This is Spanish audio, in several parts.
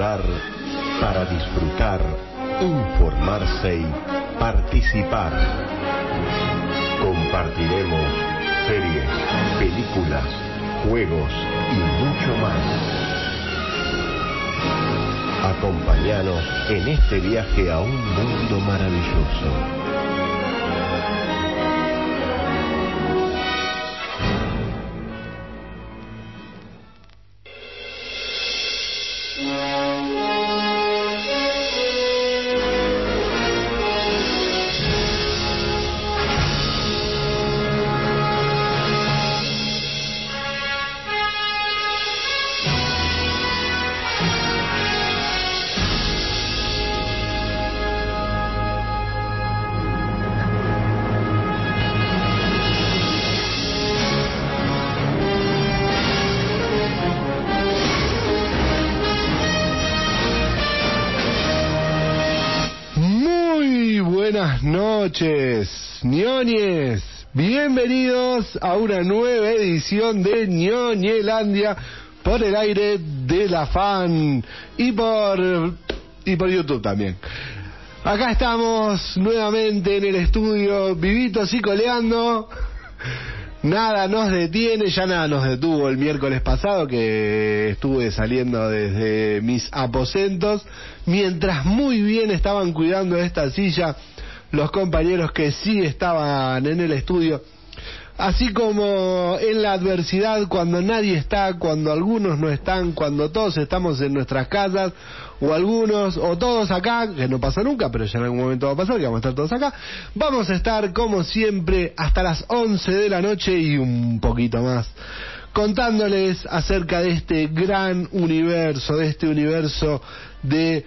para disfrutar, informarse y participar. Compartiremos series, películas, juegos y mucho más. Acompáñanos en este viaje a un mundo maravilloso. Ñoñes. Bienvenidos a una nueva edición de ñoñelandia por el aire de la fan y por y por YouTube también. Acá estamos nuevamente en el estudio, vivitos y coleando. Nada nos detiene, ya nada nos detuvo el miércoles pasado que estuve saliendo desde mis aposentos, mientras muy bien estaban cuidando esta silla los compañeros que sí estaban en el estudio. Así como en la adversidad, cuando nadie está, cuando algunos no están, cuando todos estamos en nuestras casas, o algunos, o todos acá, que no pasa nunca, pero ya en algún momento va a pasar, que vamos a estar todos acá, vamos a estar como siempre hasta las 11 de la noche y un poquito más, contándoles acerca de este gran universo, de este universo de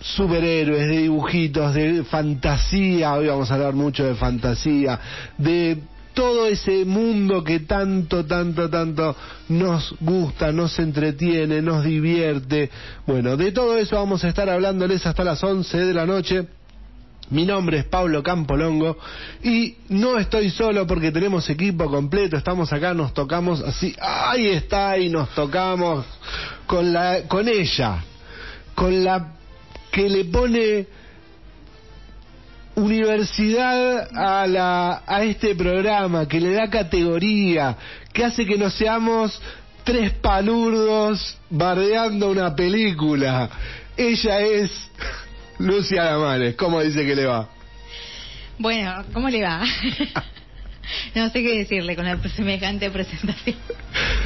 superhéroes, de dibujitos, de fantasía, hoy vamos a hablar mucho de fantasía, de todo ese mundo que tanto, tanto, tanto nos gusta, nos entretiene, nos divierte. Bueno, de todo eso vamos a estar hablándoles hasta las 11 de la noche. Mi nombre es Pablo Campolongo y no estoy solo porque tenemos equipo completo, estamos acá, nos tocamos así, ahí está, y nos tocamos con la con ella, con la que le pone universidad a, la, a este programa, que le da categoría, que hace que no seamos tres palurdos bardeando una película. Ella es Lucia Damares. ¿Cómo dice que le va? Bueno, ¿cómo le va? no sé qué decirle con la semejante presentación.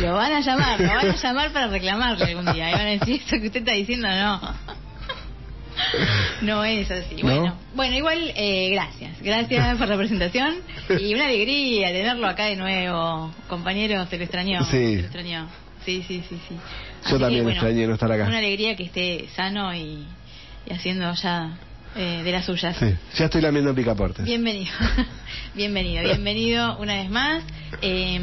Lo van a llamar, lo van a llamar para reclamarle algún día. Y van a decir, eso que usted está diciendo no. No es así. ¿No? Bueno, bueno, igual eh, gracias. Gracias por la presentación y una alegría tenerlo acá de nuevo. Compañero, se lo extrañó. Sí. Se lo extrañó. Sí, sí, sí, sí. Yo también extrañé no estar acá. Una alegría que esté sano y, y haciendo ya eh, de las suyas. Sí, ya estoy lamiendo picaportes. Bienvenido, bienvenido, bienvenido una vez más eh,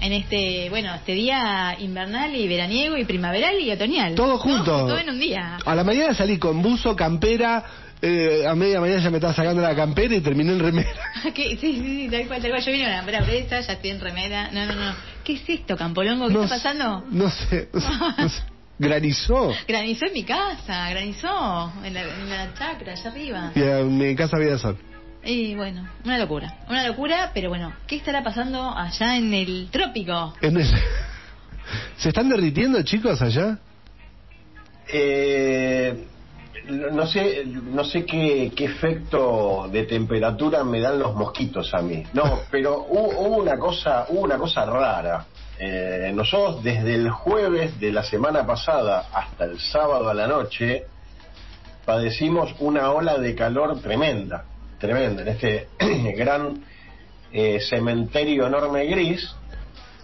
en este, bueno, este día invernal y veraniego y primaveral y otoñal. Todo junto. Todo en un día. A la mañana salí con buzo, campera, eh, a media mañana ya me estaba sacando la campera y terminé en remera. ¿Qué? Sí, sí, tal cual, tal cual. Yo vine a la presa, ya estoy en remera. No, no, no. ¿Qué es esto, Campolongo? ¿Qué No está pasando? No sé, no sé, no sé. Granizó. Granizó en mi casa, granizó en la, en la chacra, allá arriba. Y en mi casa había sol. Y bueno, una locura. Una locura, pero bueno, ¿qué estará pasando allá en el trópico? En el- ¿Se están derritiendo, chicos, allá? Eh, no sé, no sé qué, qué efecto de temperatura me dan los mosquitos a mí. No, pero hubo, hubo una cosa, hubo una cosa rara. Eh, nosotros desde el jueves de la semana pasada hasta el sábado a la noche padecimos una ola de calor tremenda, tremenda en este gran eh, cementerio enorme gris,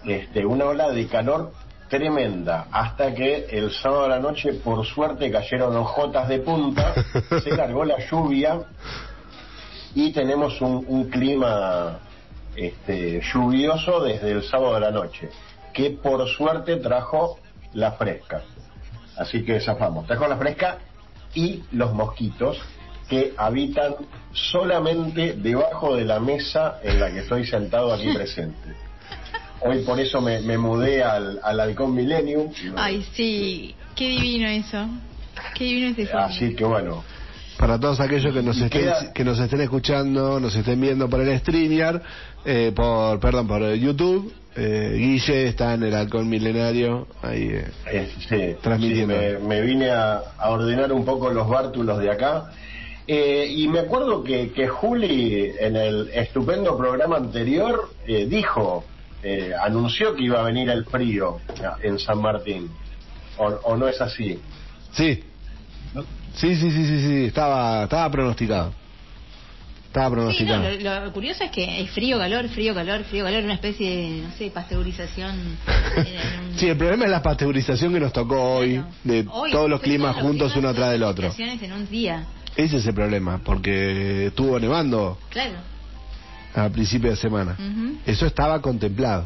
este, una ola de calor tremenda, hasta que el sábado a la noche, por suerte, cayeron hojotas de punta, se largó la lluvia y tenemos un, un clima este, lluvioso desde el sábado a la noche, que por suerte trajo la fresca. Así que zafamos, trajo la fresca y los mosquitos que habitan solamente debajo de la mesa en la que estoy sentado aquí presente. Hoy por eso me, me mudé al, al Halcón Millennium. Ay, sí, qué divino eso. Qué divino este fondo. Así que bueno, Para todos aquellos que nos estén, queda- que nos estén escuchando, nos estén viendo por el StreamYard, eh, por, perdón, por el YouTube, eh, Guille está en el halcón milenario, ahí, eh, eh, sí, Transmitiendo. sí, me, me vine a, a ordenar un poco los bártulos de acá. Eh, y me acuerdo que, que Juli en el estupendo programa anterior eh, dijo, eh, anunció que iba a venir el frío en San Martín. ¿O, o no es así? Sí. Sí, sí, sí, sí, sí, estaba, estaba pronosticado. Estaba Sí, no, pronosticado. lo, lo curioso es que es frío, calor, frío, calor, frío, calor, una especie de, no sé, pasteurización. un- Sí, el problema es la pasteurización que nos tocó hoy, Claro. de Hoy, todos los climas juntos uno atrás del otro. en un día, Ese es el problema, porque estuvo nevando claro. a principio de semana. Eso estaba contemplado.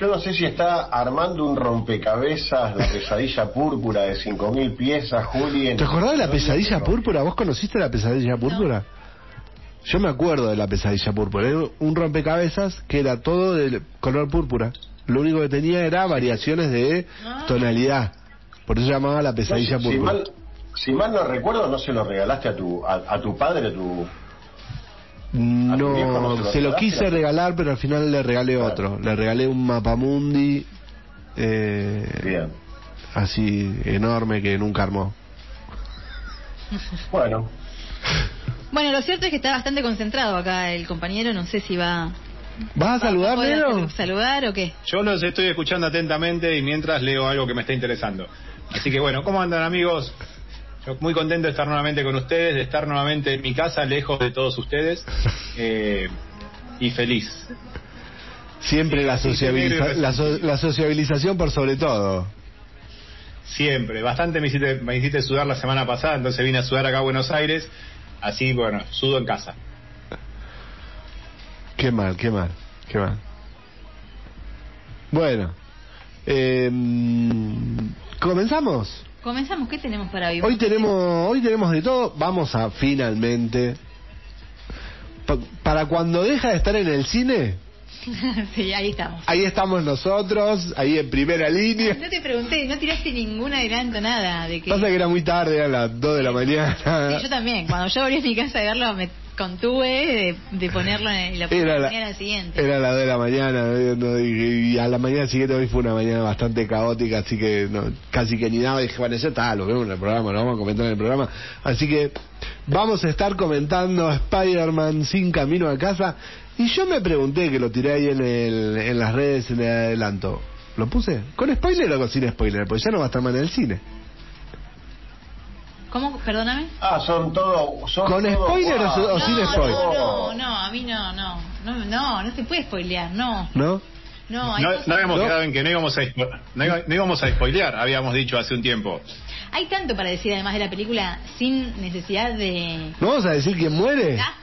Yo no sé si está armando un rompecabezas, la pesadilla púrpura de 5.000 piezas, Juli. en- ¿Te acordás de la pesadilla púrpura? ¿Vos conociste la pesadilla púrpura? Yo me acuerdo de la pesadilla púrpura. Era un rompecabezas que era todo de color púrpura. Lo único que tenía era variaciones de Ah. tonalidad. Por eso se llamaba la No, pesadilla si, si púrpura. mal, si mal no recuerdo, no se lo regalaste a tu, a, a tu padre, a tu... ¿A tu viejo No, no se lo se lo regalaste? quise regalar, pero al final le regalé Claro. otro. Le regalé un mapamundi eh, Bien. así enorme que nunca armó. Bueno, Bueno, lo cierto es que está bastante concentrado acá el compañero, no sé si va, ¿Vas a saludar, Nero? saludar o qué. Yo los estoy escuchando atentamente y mientras leo algo que me está interesando. Así que bueno, ¿cómo andan amigos? Yo muy contento de estar nuevamente con ustedes, de estar nuevamente en mi casa, lejos de todos ustedes, eh, y feliz. Siempre la, sociabiliza- la, so- la sociabilización por sobre todo. Siempre. Bastante me hiciste, me hiciste sudar la semana pasada, entonces vine a sudar acá a Buenos Aires. Así, bueno, sudo en casa. Qué mal, qué mal, qué mal. Bueno, eh, comenzamos. Comenzamos, ¿qué tenemos para hoy? Hoy tenemos, hoy tenemos de todo. Vamos a finalmente, pa- para cuando deja de estar en el cine, sí, ahí estamos. ahí estamos nosotros, ahí en primera línea. No te pregunté, no tiraste ningún adelanto, nada. De que... Pasa que era muy tarde, eran las 2 de la mañana. Sí, yo también. Cuando yo volví a mi casa de verlo, me contuve de, de ponerlo en la Era la, mañana siguiente. era la de la mañana eh, y, y a la mañana siguiente hoy fue una mañana bastante caótica así que no, casi que ni nada dije bueno ya está lo vemos en el programa lo vamos a comentar en el programa así que vamos a estar comentando Spider-Man sin camino a casa y yo me pregunté que lo tiré ahí en, el, en las redes en el adelanto ¿lo puse? ¿con spoiler o sin spoiler? pues ya no va a estar más en el cine ¿Cómo? Perdóname. ah, son todo... Son ¿Con todo- spoiler o, o wow. sin no, spoiler? no, no, no, a mí no, no. No, no, no se puede spoilear, no. ¿no? No, hay, No, no habíamos ¿No? quedado en que no íbamos, a, no, iba- no íbamos a spoilear, habíamos dicho hace un tiempo. hay tanto para decir además de la película sin necesidad de... ¿no vamos a decir quién muere? Ah.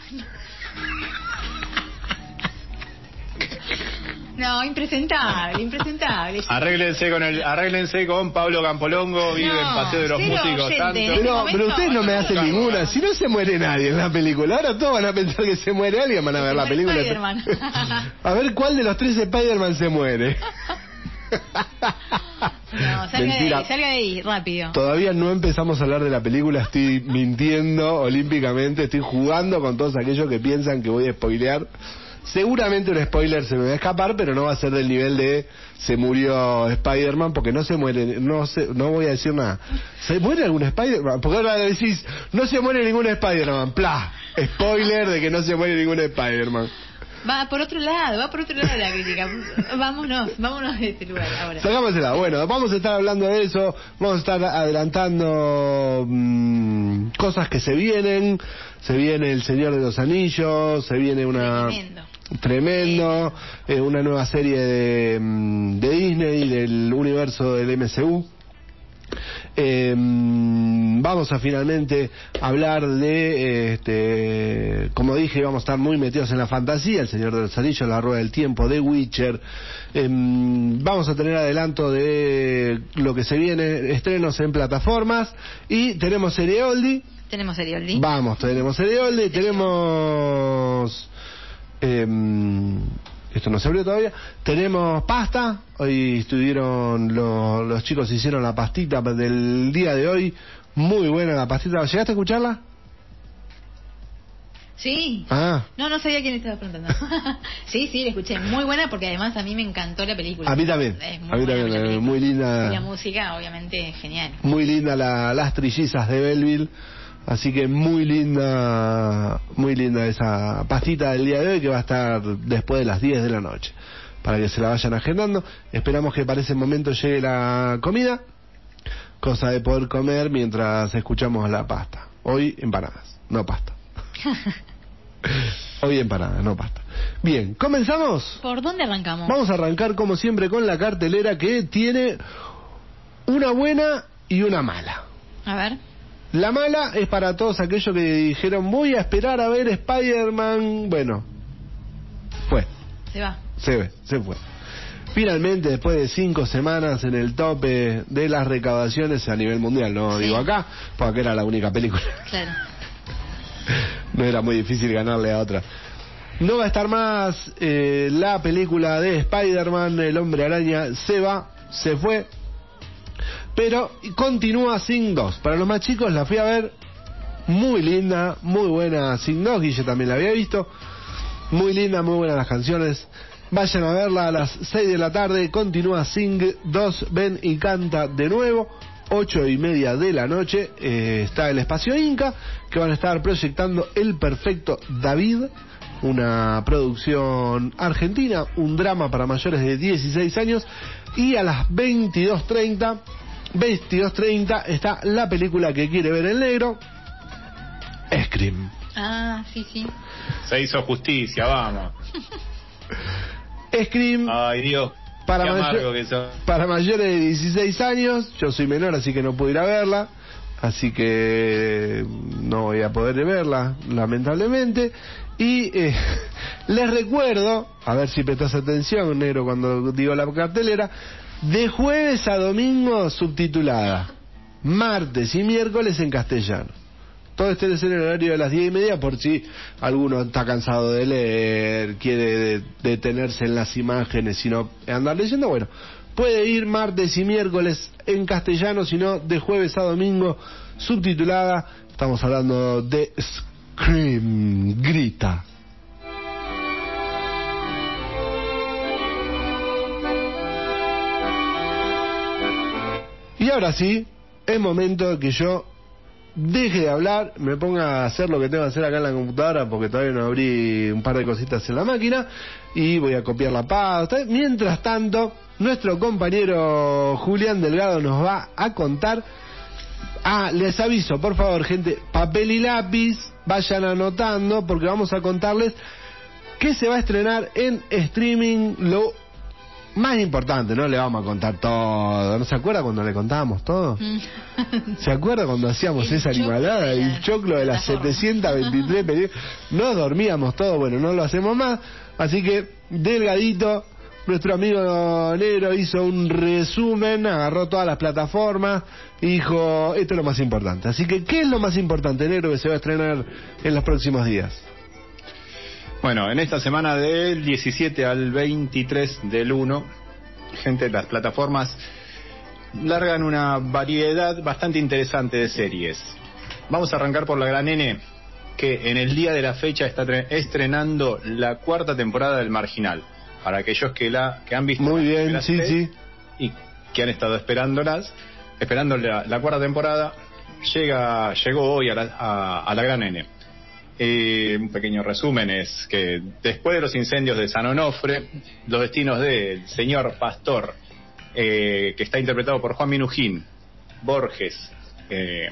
No, impresentable, impresentable. Arréglense con el, arréglense con Pablo Campolongo, vive No, en Paseo de los Músicos, oyente. tanto. Este Pero, momento, pero ustedes no me hacen ninguna. Si no se muere nadie en la película, ahora todos van a pensar que se muere alguien, van a Se ver la película. Spider-Man. A ver cuál de los tres Spider-Man se muere. No, salga de Mentira. ahí, salga de ahí, rápido. Todavía no empezamos a hablar de la película, estoy mintiendo olímpicamente, estoy jugando con todos aquellos que piensan que voy a spoilear. Seguramente un spoiler se me va a escapar, pero no va a ser del nivel de se murió Spider-Man, porque no se muere, no sé, no voy a decir nada. ¿Se muere algún Spider-Man? Porque ahora decís, no se muere ningún Spider-Man, ¡pla! Spoiler de que no se muere ningún Spider-Man. Va por otro lado, va por otro lado la crítica. Vámonos, vámonos de este lugar ahora. Sacámosela. Bueno, vamos a estar hablando de eso, vamos a estar adelantando mm, cosas que se vienen. Se viene El Señor de los Anillos, se viene una... Tremendo. Tremendo, eh, una nueva serie de, mm, de Disney, del universo del MCU. Eh, mm, vamos a finalmente hablar de, eh, este, como dije, vamos a estar muy metidos en la fantasía, El Señor de los Anillos, La Rueda del Tiempo, The Witcher. Eh, vamos a tener adelanto de lo que se viene, estrenos en plataformas y tenemos serie Oldie. Tenemos serio Lee. Vamos, tenemos serie Oldie, tenemos... em, Esto no se abrió todavía. Tenemos pasta. Hoy estuvieron los, los chicos hicieron la pastita del día de hoy. Muy buena la pastita. ¿Llegaste a escucharla? Sí. Ah. No, no sabía quién estaba preguntando. sí, sí, la escuché. Muy buena porque además a mí me encantó la película. A mí también. Es muy A mí buena también, la eh, película. muy linda. Y la música, obviamente, genial. Muy linda la, las trillizas de Belleville. Así que muy linda, muy linda esa pastita del día de hoy que va a estar después de las 10 de la noche. Para que se la vayan agendando. Esperamos que para ese momento llegue la comida. Cosa de poder comer mientras escuchamos la pasta. Hoy empanadas, no pasta. Hoy empanadas, no pasta. Bien, ¿comenzamos? ¿Por dónde arrancamos? Vamos a arrancar como siempre con la cartelera que tiene una buena y una mala. A ver. La mala es para todos aquellos que dijeron voy a esperar a ver Spider-Man. Bueno, fue, Se va. se ve, se fue. Finalmente, después de cinco semanas en el tope de las recaudaciones a nivel mundial, no Sí. digo acá, porque era la única película. Claro. no era muy difícil ganarle a otra. No va a estar más eh, la película de Spider-Man, el hombre araña, se va, se fue, pero continúa Sing 2. Para los más chicos la fui a ver, muy linda, muy buena Sing 2, Guille también la había visto, muy linda, muy buenas las canciones. Vayan a verla a las 6 de la tarde, continúa Sing 2, ven y canta de nuevo. Ocho y media de la noche eh, está el espacio Inca que van a estar proyectando El Perfecto David, una producción argentina, un drama para mayores de 16 años y a las 22.30 22.30 está la película que quiere ver el negro, Scream. Ah, sí, sí. Se hizo justicia, vamos. Scream Ay, Dios. Para qué mayor- amargo que sos. para mayores de 16 años, yo soy menor así que no puedo ir a verla, así que no voy a poder verla, lamentablemente. Y eh, les recuerdo, a ver si prestas atención, negro, cuando digo la cartelera, de jueves a domingo subtitulada, martes y miércoles en castellano. Todo este es en el horario de las diez y media por si alguno está cansado de leer, quiere de- detenerse en las imágenes y no andar leyendo. Bueno, puede ir martes y miércoles en castellano, sino de jueves a domingo subtitulada. Estamos hablando de Scream, grita. Y ahora sí, es momento que yo deje de hablar, me ponga a hacer lo que tengo que hacer acá en la computadora porque todavía no abrí un par de cositas en la máquina y voy a copiar la pasta. Mientras tanto, nuestro compañero Julián Delgado nos va a contar. Ah, les aviso, por favor, gente, papel y lápiz, vayan anotando porque vamos a contarles que se va a estrenar en streaming lo más importante, no le vamos a contar todo. ¿No se acuerda cuando le contábamos todo? ¿Se acuerda cuando hacíamos El esa animalada? El choclo de las plataforma. 723 películas. No dormíamos todo, bueno, no lo hacemos más. Así que, delgadito, nuestro amigo negro hizo un resumen, agarró todas las plataformas y dijo, esto es lo más importante. Así que, ¿qué es lo más importante, negro, que se va a estrenar en los próximos días? Bueno, en esta semana del 17 al 23 del 1, gente, las plataformas largan una variedad bastante interesante de series. Vamos a arrancar por la gran N, que en el día de la fecha está tre- estrenando la cuarta temporada del Marginal. Para aquellos que la que han visto Muy bien, sí, sí. y que han estado esperándolas, esperando la, la cuarta temporada, llega llegó hoy a la, a- a la gran N. Eh, un pequeño resumen es que después de los incendios de San Onofre, los destinos del señor Pastor, eh, que está interpretado por Juan Minujín, Borges, eh,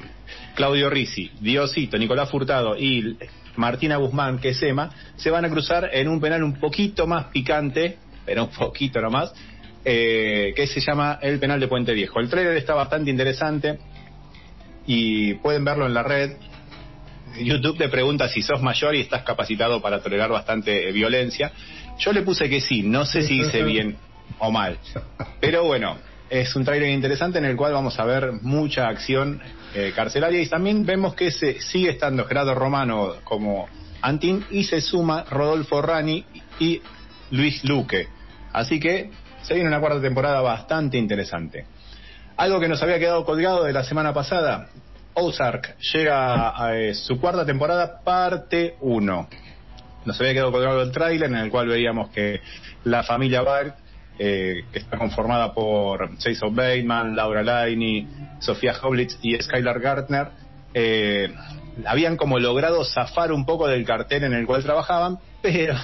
Claudio Risi, Diosito, Nicolás Furtado y Martina Guzmán, que es Emma, se van a cruzar en un penal un poquito más picante, pero un poquito nomás, eh, que se llama el penal de Puente Viejo. El trailer está bastante interesante y pueden verlo en la red. YouTube te pregunta si sos mayor y estás capacitado para tolerar bastante eh, violencia. Yo le puse que sí, no sé si hice bien o mal. Pero bueno, es un trailer interesante en el cual vamos a ver mucha acción eh, carcelaria y también vemos que se sigue estando Gerardo Romano como Antín y se suma Rodolfo Rani y Luis Luque. Así que se viene una cuarta temporada bastante interesante. Algo que nos había quedado colgado de la semana pasada, Ozark llega a eh, su cuarta temporada, parte 1. Nos había quedado colgado el tráiler en el cual veíamos que la familia Bart, eh, que está conformada por Jason Bateman, Laura Linney, Sofía Hoblitz y Skylar Gartner, eh, habían como logrado zafar un poco del cartel en el cual trabajaban, pero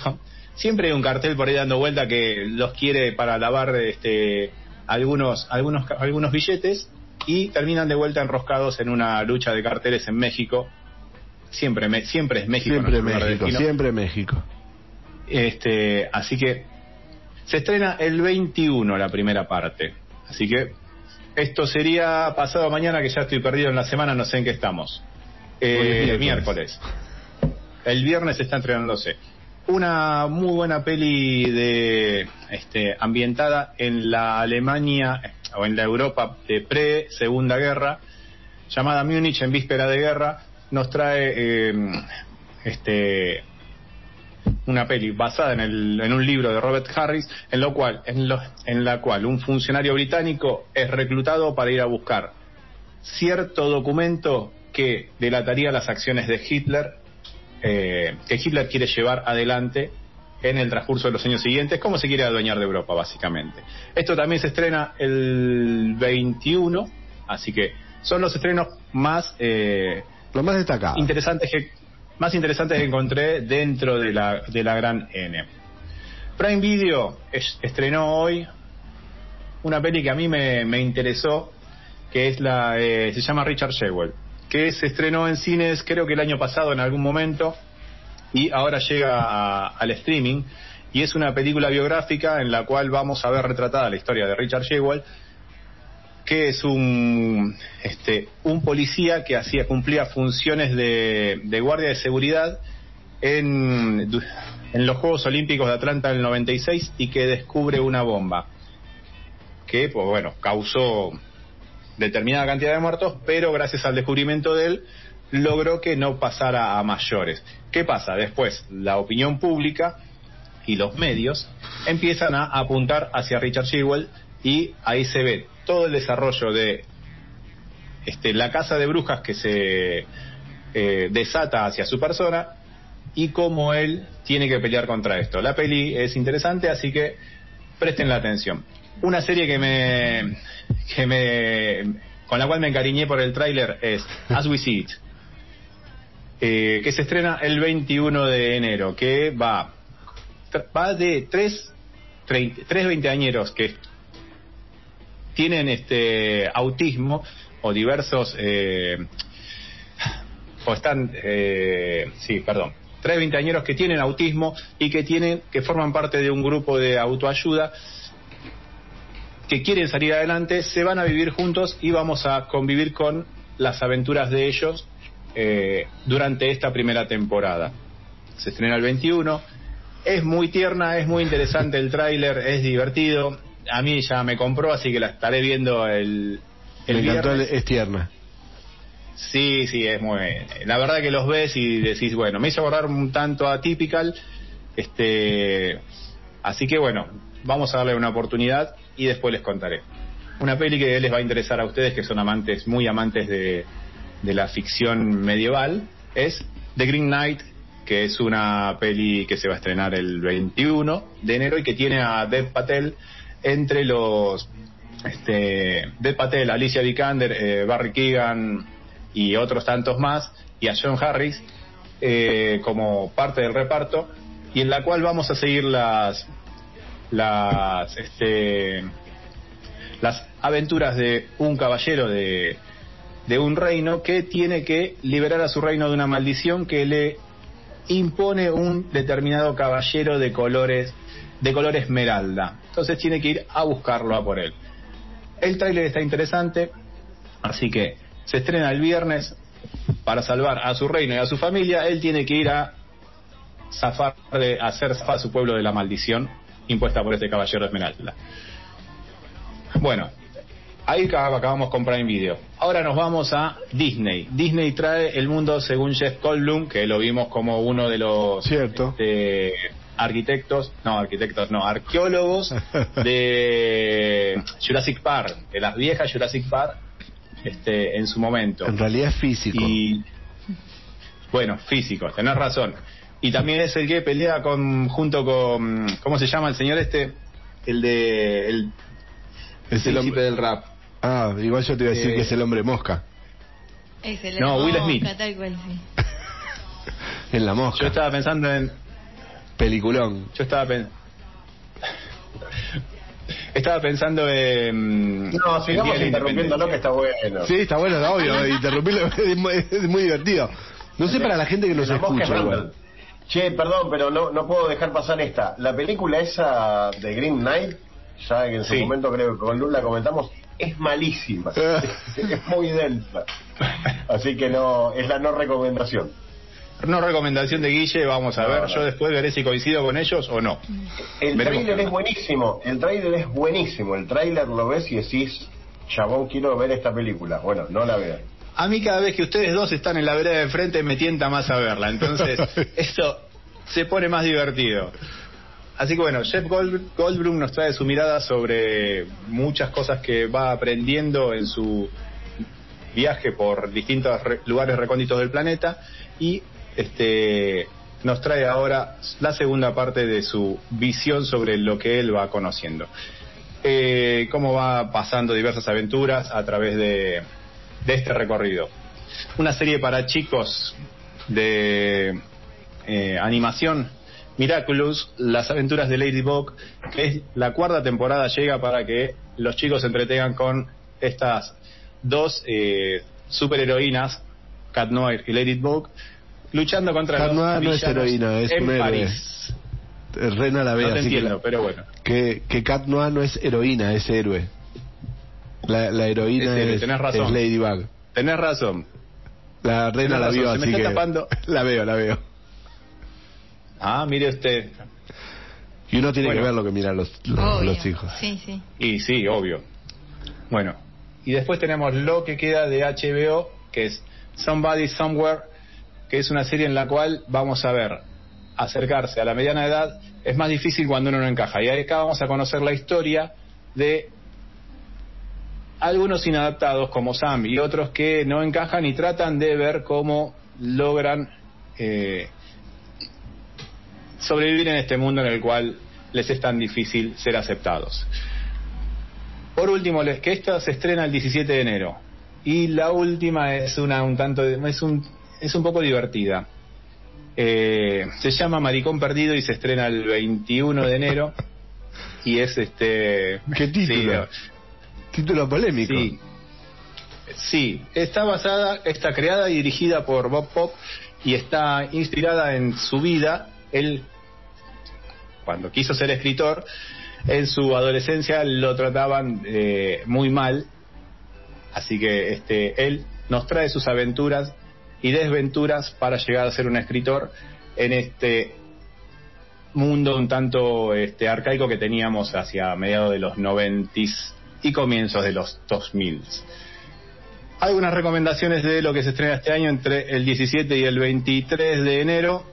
siempre hay un cartel por ahí dando vuelta que los quiere para lavar este algunos algunos algunos billetes y terminan de vuelta enroscados en una lucha de carteles en México. Siempre me- siempre es México. Siempre de México, siempre México. Este, así que se estrena el 21 la primera parte. Así que esto sería pasado mañana, que ya estoy perdido en la semana, no sé en qué estamos. Eh, es miércoles. El viernes está estrenándose. Una muy buena peli de este, ambientada en la Alemania o en la Europa de pre-segunda guerra, llamada Múnich en víspera de guerra, nos trae eh, este una peli basada en, el- en un libro de Robert Harris, en lo cual, en, en la cual un funcionario británico es reclutado para ir a buscar cierto documento que delataría las acciones de Hitler, eh, que Hitler quiere llevar adelante en el transcurso de los años siguientes, cómo se quiere adueñar de Europa, básicamente. Esto también se estrena el 21, así que son los estrenos más eh, Lo más destacado. interesantes que más interesantes que encontré dentro de la, de la gran N. Prime Video es- estrenó hoy una peli que a mí me, me interesó, que es la eh, se llama Richard Jewell, que se estrenó en cines creo que el año pasado en algún momento y ahora llega a- al streaming y es una película biográfica en la cual vamos a ver retratada la historia de Richard Jewell que es un este un policía que hacía cumplía funciones de, de guardia de seguridad en, en los Juegos Olímpicos de Atlanta del 96 y que descubre una bomba que pues bueno causó determinada cantidad de muertos pero gracias al descubrimiento de él logró que no pasara a mayores qué pasa después la opinión pública y los medios empiezan a apuntar hacia Richard Jewell y ahí se ve todo el desarrollo de este, la casa de brujas que se eh, desata hacia su persona y cómo él tiene que pelear contra esto. La peli es interesante, así que presten la atención. Una serie que me, que me con la cual me encariñé por el tráiler es As We See It, eh, que se estrena el 21 de enero, que va va de tres, tres veinteañeros que tienen este autismo o diversos eh, o están eh, sí perdón tres veinteañeros que tienen autismo y que tienen que forman parte de un grupo de autoayuda que quieren salir adelante se van a vivir juntos y vamos a convivir con las aventuras de ellos eh, durante esta primera temporada se estrena el 21 es muy tierna, es muy interesante el tráiler, es divertido. A mí ya me compró, así que la estaré viendo el, el Me encantó, es tierna. Sí, sí, es muy... La verdad que los ves y decís, bueno, me hizo acordar un tanto a Typical, este... Así que bueno, vamos a darle una oportunidad y después les contaré. Una peli que les va a interesar a ustedes que son amantes, muy amantes de, de la ficción medieval, es The Green Knight, que es una peli que se va a estrenar el 21 de enero y que tiene a Dev Patel entre los este, Dev Patel, Alicia Vikander, eh, Barry Keegan y otros tantos más, y a John Harris eh, como parte del reparto, y en la cual vamos a seguir las las este las aventuras de un caballero de, de un reino que tiene que liberar a su reino de una maldición que le impone un determinado caballero de colores de color esmeralda. Entonces tiene que ir a buscarlo a por él. El tráiler está interesante, así que se estrena el viernes para salvar a su reino y a su familia. Él tiene que ir a zafar de hacer zafar a su pueblo de la maldición impuesta por este caballero esmeralda. Bueno, ahí acab- acabamos con Prime Video. Ahora nos vamos a Disney. Disney trae El Mundo según Jeff Goldblum, que lo vimos como uno de los Cierto. este, arquitectos, no, arquitectos, no, arqueólogos de Jurassic Park, de las viejas Jurassic Park, este, en su momento. En realidad es físico. Y bueno, físicos, tenés razón. Y también es el que pelea con junto con ¿cómo se llama el señor este? El de el Es el príncipe hombre- del rap. Ah, igual yo te iba a decir Eh, que es el hombre mosca. Es el No, Will mosca, Smith. Tal cual, sí. En la Yo mosca. estaba pensando en Peliculón. yo estaba pensando estaba pensando en No, sigamos interrumpiéndolo que está bueno. Sí, está bueno, está obvio. Interrumpirlo es muy, es muy divertido. No sé para la gente que nos La mosca escucha. igual. Che, perdón, pero no, no puedo dejar pasar esta. La película esa de Green Knight, ya que en su Sí. momento creo que con Lula la comentamos, es malísima. es muy densa. Así que no, es la no recomendación. No recomendación de Guille, vamos a No, ver, no. yo después veré si coincido con ellos o no. El Veremos tráiler qué es buenísimo, el tráiler es buenísimo. El tráiler lo ves y decís, chabón, quiero ver esta película. Bueno, no la vean. A mí cada vez que ustedes dos están en la vereda de frente me tienta más a verla, entonces esto se pone más divertido. Así que bueno, Jeff Gold- Goldblum nos trae su mirada sobre muchas cosas que va aprendiendo en su viaje por distintos re- lugares recónditos del planeta y este nos trae ahora la segunda parte de su visión sobre lo que él va conociendo. Eh, cómo va pasando diversas aventuras a través de, de este recorrido. Una serie para chicos de eh, animación, Miraculous, las aventuras de Ladybug, que es la cuarta temporada llega para que los chicos se entretengan con estas dos eh, superheroínas, Cat Noir y Ladybug, luchando contra Cat Noir no es heroína, es en un héroe. París. Eh, Rena la ve, No te que, entiendo, la- pero bueno. que, que Cat Noir no es heroína, es héroe. La, la heroína Es es, tenés razón. es Ladybug. Tenés razón. La reina la me así está que tapando. la veo, la veo. Ah, mire usted. Y uno tiene Bueno. que ver lo que miran los, los hijos. Sí, sí. Y sí, obvio. Bueno, y después tenemos lo que queda de HBO, que es Somebody Somewhere, que es una serie en la cual vamos a ver acercarse a la mediana edad es más difícil cuando uno no encaja. Y acá vamos a conocer la historia de algunos inadaptados como Sam y otros que no encajan y tratan de ver cómo logran eh, sobrevivir en este mundo en el cual les es tan difícil ser aceptados. Por último, les que esta se estrena el 17 de enero y la última es una un tanto es un es un poco divertida. Eh, se llama Maricón Perdido y se estrena el 21 de enero y es este ¿Qué título? Título polémico. Sí, sí, está basada, está creada y dirigida por Bob Pop y está inspirada en su vida. Él, cuando quiso ser escritor, en su adolescencia lo trataban eh, muy mal, así que este, él nos trae sus aventuras y desventuras para llegar a ser un escritor en este mundo un tanto este, arcaico que teníamos hacia mediados de los noventis y comienzos de los 2000. Algunas recomendaciones de lo que se estrena este año entre el 17 y el 23 de enero.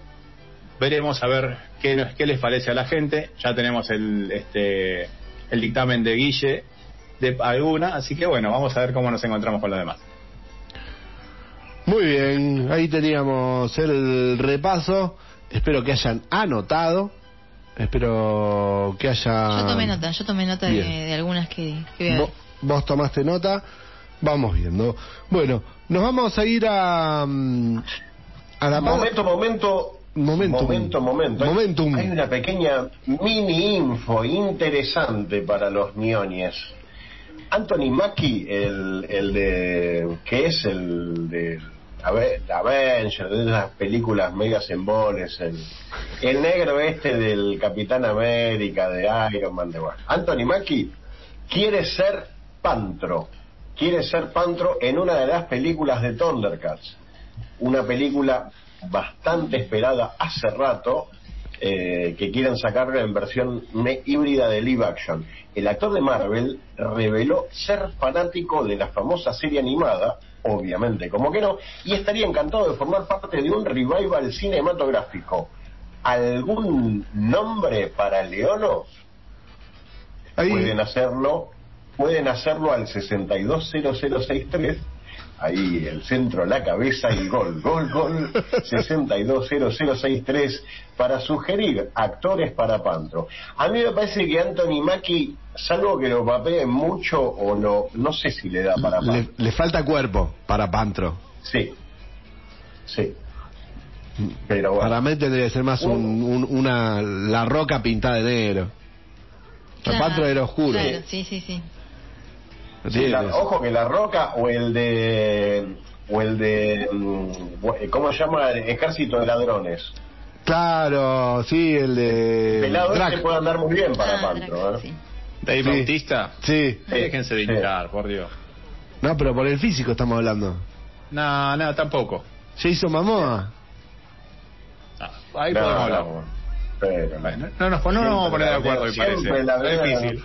Veremos a ver qué, nos- qué les parece a la gente. Ya tenemos el, este, el dictamen de Guille de alguna, así que bueno, vamos a ver cómo nos encontramos con lo demás. Muy bien, ahí teníamos el repaso. Espero que hayan anotado. Espero que haya. Yo tomé nota, yo tomé nota de, algunas que, que voy a ver. Vo- Vos tomaste nota, vamos viendo. Bueno, nos vamos a ir a, mm, a la Momento, momento. Momentum. Momento, momento. Hay- Momentum. Hay una pequeña mini info interesante para los ñoñes. Anthony Mackie, el, el de. que es el de. Ave- Avenger, de las películas megas emboles, el, el negro este del Capitán América, de Iron Man, de bueno. Anthony Mackie quiere ser Pantro, quiere ser Pantro en una de las películas de Thundercats una película bastante esperada hace rato eh, que quieren sacarla en versión híbrida de live action. El actor de Marvel reveló ser fanático de la famosa serie animada, obviamente, como que no, y estaría encantado de formar parte de un revival cinematográfico. algún nombre para Leono, Ahí, pueden hacerlo, pueden hacerlo al 620063, ahí el centro, la cabeza y gol, gol, gol, 620063, para sugerir actores para Pantro. A mí me parece que Anthony Mackie, salvo que lo papeen mucho o no, no sé si le da para le, Pantro. le falta cuerpo para Pantro. Sí, sí. Pero bueno. Para mí tendría que ser más un, un- una la roca pintada de negro. Claro, Pantro era oscuro. Claro, sí, sí, sí. Sí, la- ojo que la roca o el de o el de mm, cómo se llama ejército de ladrones Claro, sí, el de pelado Drac. se puede andar muy bien para Ah, Pantro ¿eh? sí. Dave Sí. Bautista. Sí. Déjense de Sí. hinchar, por Dios. No, pero por el físico estamos hablando. No, no, tampoco. Jason Momoa. Ah, ahí No, podemos hablar. no, pero Bueno, no nos no nos vamos a poner de acuerdo, me Siempre parece. la Es difícil.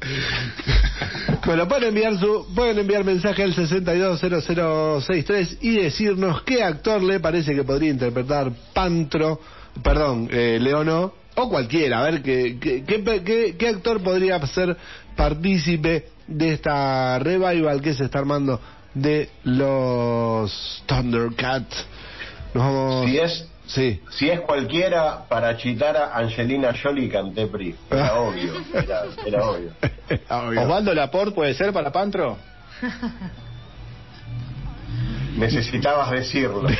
Bueno, pueden enviar su, pueden enviar mensaje al 620063 y decirnos qué actor le parece que podría interpretar Pantro, perdón, eh, Leono, o cualquiera, a ver qué, qué, qué- qué actor podría ser partícipe de esta revival que se está armando de los Thundercats. Nos vamos. si es Sí. si es cualquiera para chitar a Angelina Jolie canté PRI era obvio era, era obvio Osvaldo Laporte puede ser para Pantro. necesitabas decirlo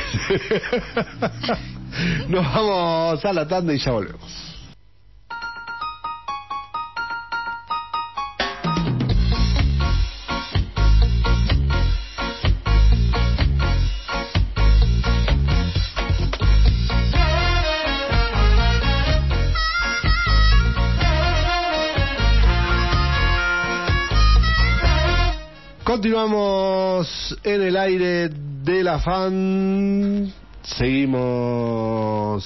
Nos vamos a la tanda y ya volvemos. Continuamos en el aire de la fan. Seguimos.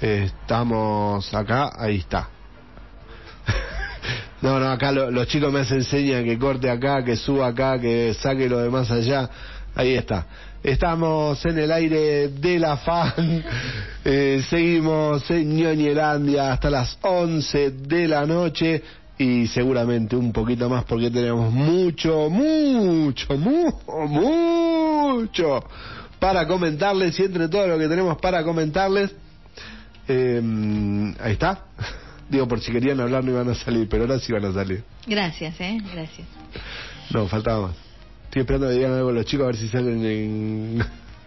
Estamos acá. Ahí está. No, no, acá lo- los chicos me hacen señas que corte acá, que suba acá, que saque lo de más allá. Ahí está. Estamos en el aire de la fan. Eh, seguimos en Ñoñelandia hasta las 11 de la noche y seguramente un poquito más porque tenemos mucho, mucho, mucho, mucho para comentarles y entre todo lo que tenemos para comentarles, eh, ahí está. Digo, por si querían hablar no iban a salir, pero ahora sí van a salir. Gracias, ¿eh? Gracias. No, faltaba más. Estoy esperando que digan algo los chicos a ver si salen en,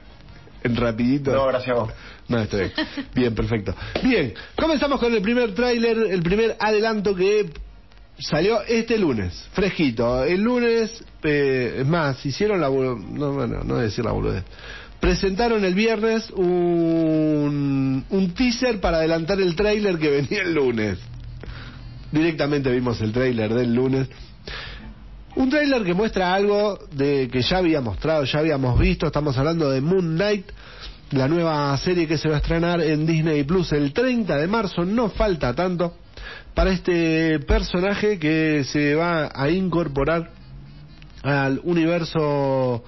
en rapidito. no gracias a vos No, está bien. Bien, perfecto. Bien, comenzamos con el primer tráiler, el primer adelanto que salió este lunes, fresquito. El lunes, eh, es más, hicieron la... No, bueno, no decir la boludez. Presentaron el viernes un, un teaser para adelantar el tráiler que venía el lunes. Directamente vimos el tráiler del lunes. Un tráiler que muestra algo de que ya había mostrado, ya habíamos visto. Estamos hablando de Moon Knight, la nueva serie que se va a estrenar en Disney Plus el 30 de marzo. No falta tanto para este personaje que se va a incorporar al universo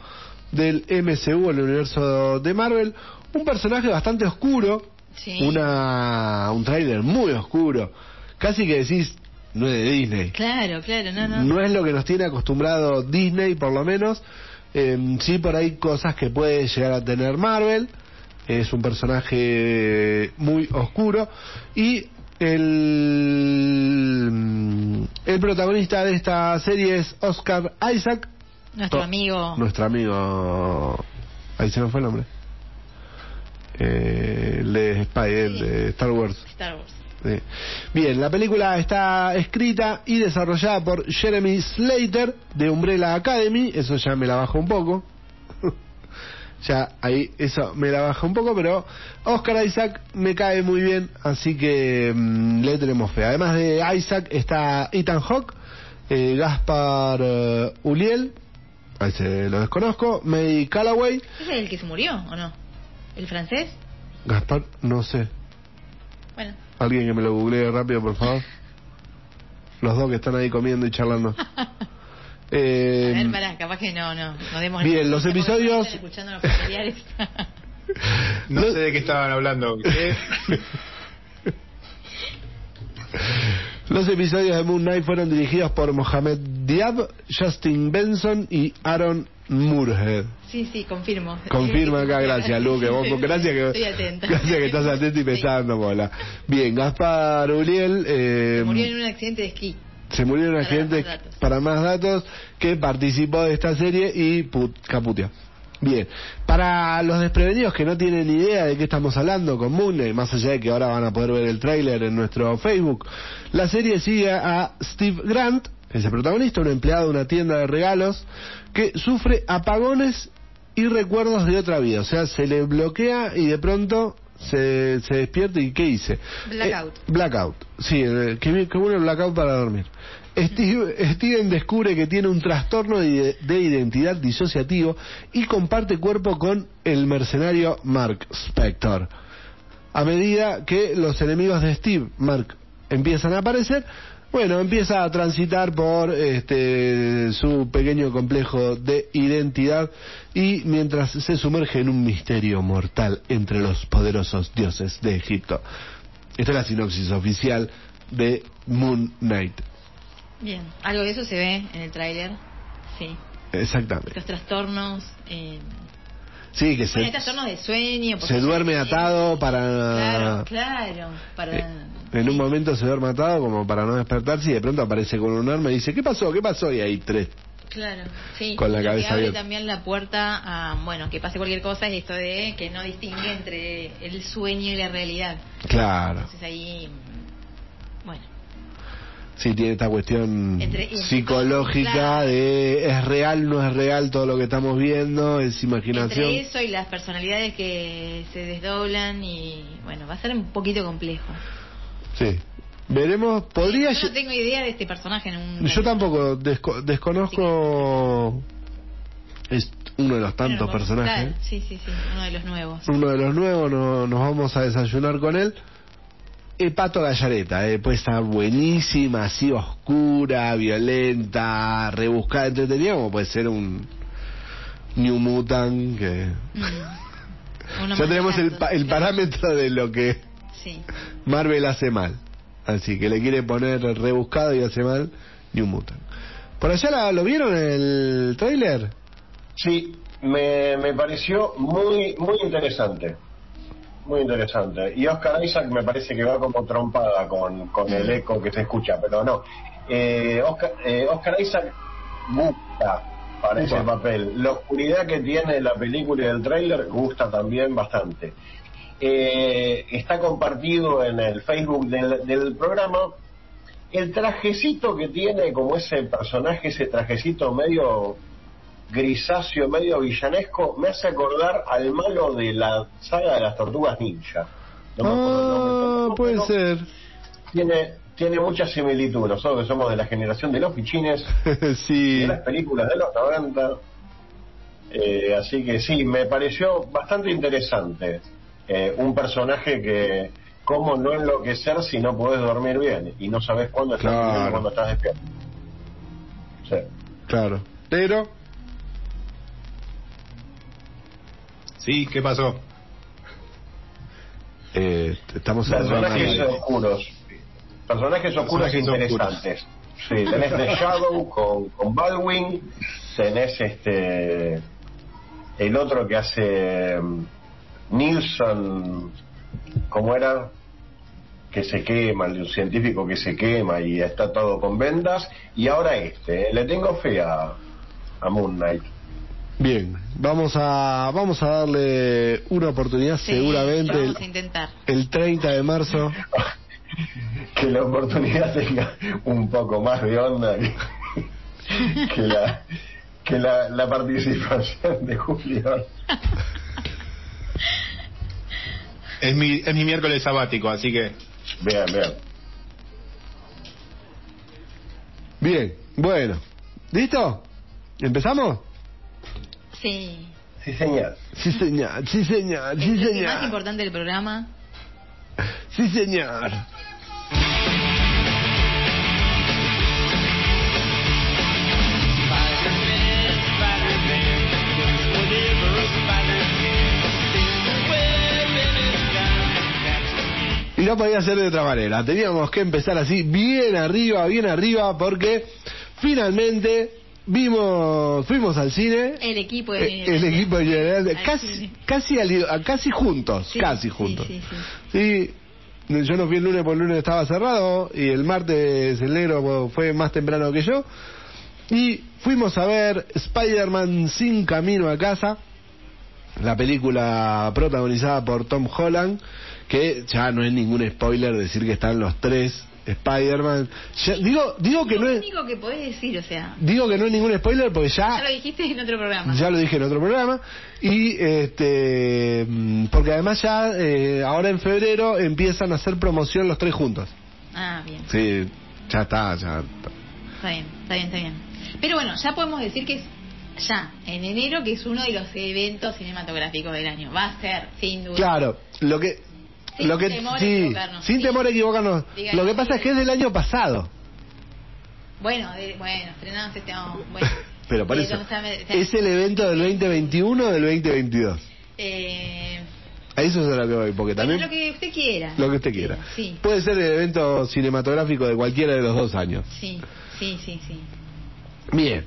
del MCU, el universo de Marvel. Un personaje bastante oscuro, Sí. una un tráiler muy oscuro. Casi que decís, no es de Disney. Claro, claro, no, no. No es lo que nos tiene acostumbrado Disney, por lo menos. Eh, sí, por ahí cosas que puede llegar a tener Marvel. Es un personaje muy oscuro. Y el, el protagonista de esta serie es Oscar Isaac. Nuestro To- amigo. Nuestro amigo. Ahí se me fue el nombre. Eh, el de Spy, el de Star Wars. Star Wars. Sí. Bien, la película está escrita y desarrollada por Jeremy Slater de Umbrella Academy, eso ya me la baja un poco. Ya ahí eso me la baja un poco, pero Oscar Isaac me cae muy bien, así que mm, le tenemos fe. Además de Isaac está Ethan Hawke, eh, Gaspar eh, Uliel, a ese lo desconozco, May Calloway, ¿Ese es el que se murió o no? ¿El francés? Gaspar, no sé, Bueno. Alguien que me lo googlee rápido, por favor. Los dos que están ahí comiendo y charlando. A Eh, ver, pará, capaz que no, no. no demos bien, los episodios- escuchando los familiares. No sé de qué estaban hablando. ¿Qué? Los episodios de Moon Knight fueron dirigidos por Mohamed Diab, Justin Benson y Aaron Moorhead. Sí, sí, confirmo. Confirma acá, gracias Luque. Vos, gracias que, Estoy atenta. gracias que estás atento y dando bola. Bien, Gaspar Uriel. Eh, Murió en un accidente de esquí. Se murió un Para más datos. para más datos que participó de esta serie y put. Bien, para los desprevenidos que no tienen idea de qué estamos hablando con Moon Knight, más allá de que ahora van a poder ver el tráiler en nuestro Facebook, la serie sigue a Steve Grant, que es el protagonista, un empleado de una tienda de regalos, que sufre apagones y recuerdos de otra vida, o sea, se le bloquea y de pronto se, se despierta y ¿qué hice? Blackout. Eh, blackout, sí, eh, qué, qué bueno el blackout para dormir. Steve- Steven descubre que tiene un trastorno de, de identidad disociativo y comparte cuerpo con el mercenario Mark Spector. A medida que los enemigos de Steve, Mark, empiezan a aparecer, bueno, empieza a transitar por este, su pequeño complejo de identidad y mientras se sumerge en un misterio mortal entre los poderosos dioses de Egipto. Esta es la sinopsis oficial de Moon Knight. Bien, algo de eso se ve en el tráiler. Sí, Exactamente. los trastornos. Eh, Sí, que bueno, se, trastornos de sueño. se duerme atado para... Claro, claro. Para... Eh, En un momento se duerme atado como para no despertarse y de pronto aparece con un arma y dice, ¿qué pasó? ¿Qué pasó? Y hay tres. Claro, sí. Con la que cabeza abre abierta. también la puerta a, bueno, que pase cualquier cosa es esto de que no distingue entre el sueño y la realidad. Claro. Entonces ahí, bueno, Sí, tiene esta cuestión Entre- psicológica claro. de es real, no es real todo lo que estamos viendo, es imaginación. entre eso y las personalidades que se desdoblan y, bueno, va a ser un poquito complejo. Sí. Veremos, podría... Yo no tengo idea de este personaje en un... Yo tampoco desco- desconozco... Es uno de los tantos personajes. sí, sí, sí, uno de los nuevos. uno de los nuevos, no- nos vamos a desayunar con él. Eh, Pato Gallareta, eh, puede estar buenísima, así oscura, violenta, rebuscada, entretenida, como puede ser un New Mutant, que Mm. Ya tenemos el, el parámetro de lo que Sí. Marvel hace mal. Así que le quiere poner rebuscado y hace mal New Mutant. ¿Por allá la- lo vieron el tráiler? Sí, me, me pareció muy muy interesante. Muy interesante. Y Oscar Isaac me parece que va como trompada con, con el eco que se escucha, pero no. Eh, Oscar, eh, Oscar Isaac gusta para ese papel. La oscuridad que tiene la película y el tráiler gusta también bastante. Eh, está compartido en el Facebook del, del programa el trajecito que tiene como ese personaje, ese trajecito medio grisáceo, medio villanesco, me hace acordar al malo de la saga de las tortugas ninja. No me nombre ah, puede ser. Tiene, tiene mucha similitud. Nosotros que somos de la generación de los fichines, sí. de las películas de los 90. Eh, así que sí, me pareció bastante interesante. Eh, un personaje que, cómo no enloquecer si no podés dormir bien y no sabes cuándo estás Claro. durmiendo y cuándo estás despierto. Sí. Claro. Pero Sí, ¿qué pasó? eh, estamos Personajes Ronald. oscuros. Personajes oscuros Personajes interesantes. Sí, tenés The Shadow con, con Baldwin, tenés este el otro que hace mm, Nilsson, ¿cómo era? Que se quema, el científico que se quema y está todo con vendas. Y ahora este, ¿eh? le tengo fe a, a Moon Knight. Bien, vamos a vamos a darle una oportunidad Sí, seguramente Vamos el, a intentar. el 30 de marzo. que la oportunidad tenga un poco más de onda que, que la que la, la participación de Julio. Es mi, es mi miércoles sabático, así que Vean, vean. Bien, bueno. ¿Listo? ¿Empezamos? Sí. Sí, señor. Sí, señor. Sí, señor. Sí, señor. ¿Es más importante del programa? Sí, señor. Y no podía ser de otra manera. Teníamos que empezar así, bien arriba, bien arriba, porque finalmente vimos, fuimos al cine. El equipo de Eh, el equipo de casi, casi, al- casi juntos, Sí, casi juntos. sí, sí. Sí, yo no fui el lunes porque el lunes estaba cerrado y el martes el negro fue más temprano que yo. Y fuimos a ver Spider-Man sin camino a casa, la película protagonizada por Tom Holland, que ya no es ningún spoiler decir que están los tres Spider-Man. Ya- Digo, digo que lo no es, único que podés decir, o sea, digo que no es ningún spoiler porque ya ya lo dijiste en otro programa. ya lo dije en otro programa y este mm, porque además ya eh, ahora en febrero empiezan a hacer promoción los tres juntos. Ah, bien. Sí, ya está, ya. está. Está bien, está bien, está bien. Pero bueno, ya podemos decir que es ya, en enero, que es uno de los eventos cinematográficos del año. Va a ser, sin duda. Claro, lo que Sin lo que temor a sí, equivocarnos. sin Sí. temor a equivocarnos. Lo que pasa es que es del año pasado. Bueno, de- bueno, estrenamos este año. Bueno. Pero por Eh, eso es el evento del 2021 o del 2022. Eh, A eso es a lo que voy, porque bueno, también lo que usted quiera. lo que usted quiera. Sí, Puede ser el evento cinematográfico de cualquiera de los dos años. sí, sí, sí, sí. Bien.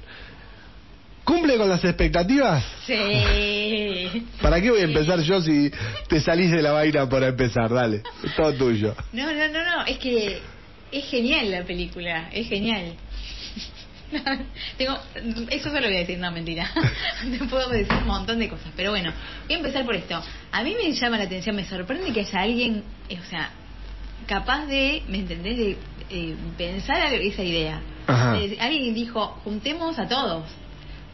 ¿Cumple con las expectativas? Sí. ¿Para qué voy a empezar yo si te salís de la vaina por empezar? Dale, es todo tuyo. No, no, no, no, es que es genial la película, es genial. Tengo, eso solo voy a decir, no, mentira. Te puedo decir un montón de cosas, pero bueno, voy a empezar por esto. A mí me llama la atención, me sorprende que haya alguien, eh, o sea, capaz de, ¿me entendés?, de eh, pensar esa idea. Ajá. De- alguien dijo, juntemos a todos.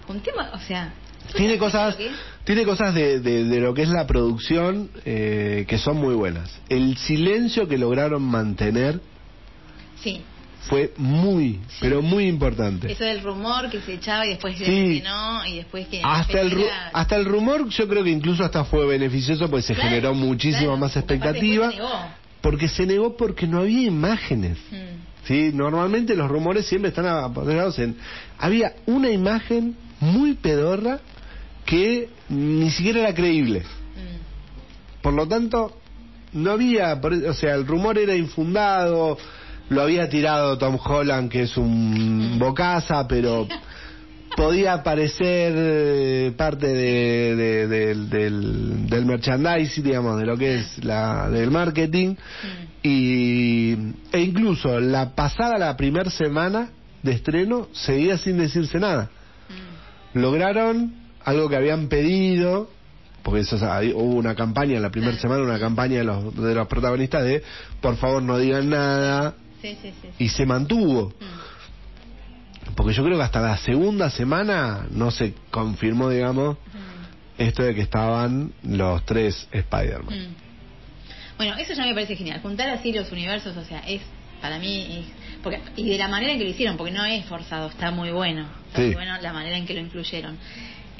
Juntemos, o sea... ¿tú Tiene cosas, tiene cosas de, de- de lo que es la producción eh, que son muy buenas. El silencio que lograron mantener Sí, fue muy, pero muy importante. eso del rumor que se echaba y después Sí. que no, y después que... Hasta el, ru- hasta el rumor yo creo que incluso hasta fue beneficioso porque se Claro, generó muchísima claro, más expectativa. se negó. Porque se negó porque no había imágenes. Mm. Sí, normalmente los rumores siempre están apoyados en... Había una imagen muy pedorra que ni siquiera era creíble. Mm. Por lo tanto, no había... por- O sea, el rumor era infundado, lo había tirado Tom Holland, que es un bocaza, pero podía parecer eh, parte de, de- del, del, del merchandising, digamos, de lo que es la del marketing. Mm. Y, e incluso la pasada la primera semana de estreno seguía sin decirse nada. Lograron algo que habían pedido, porque eso, hubo una campaña en la primera semana, una campaña de los, de los protagonistas de por favor no digan nada, Sí, sí, sí. sí. y se mantuvo. Mm. Porque yo creo que hasta la segunda semana no se confirmó, digamos, Mm. esto de que estaban los tres Spider-Man. Mm. Bueno, eso ya me parece genial. Juntar así los universos, o sea, es para mí es- porque y de la manera en que lo hicieron, porque no es forzado, está muy bueno. Está Sí. muy bueno la manera en que lo incluyeron.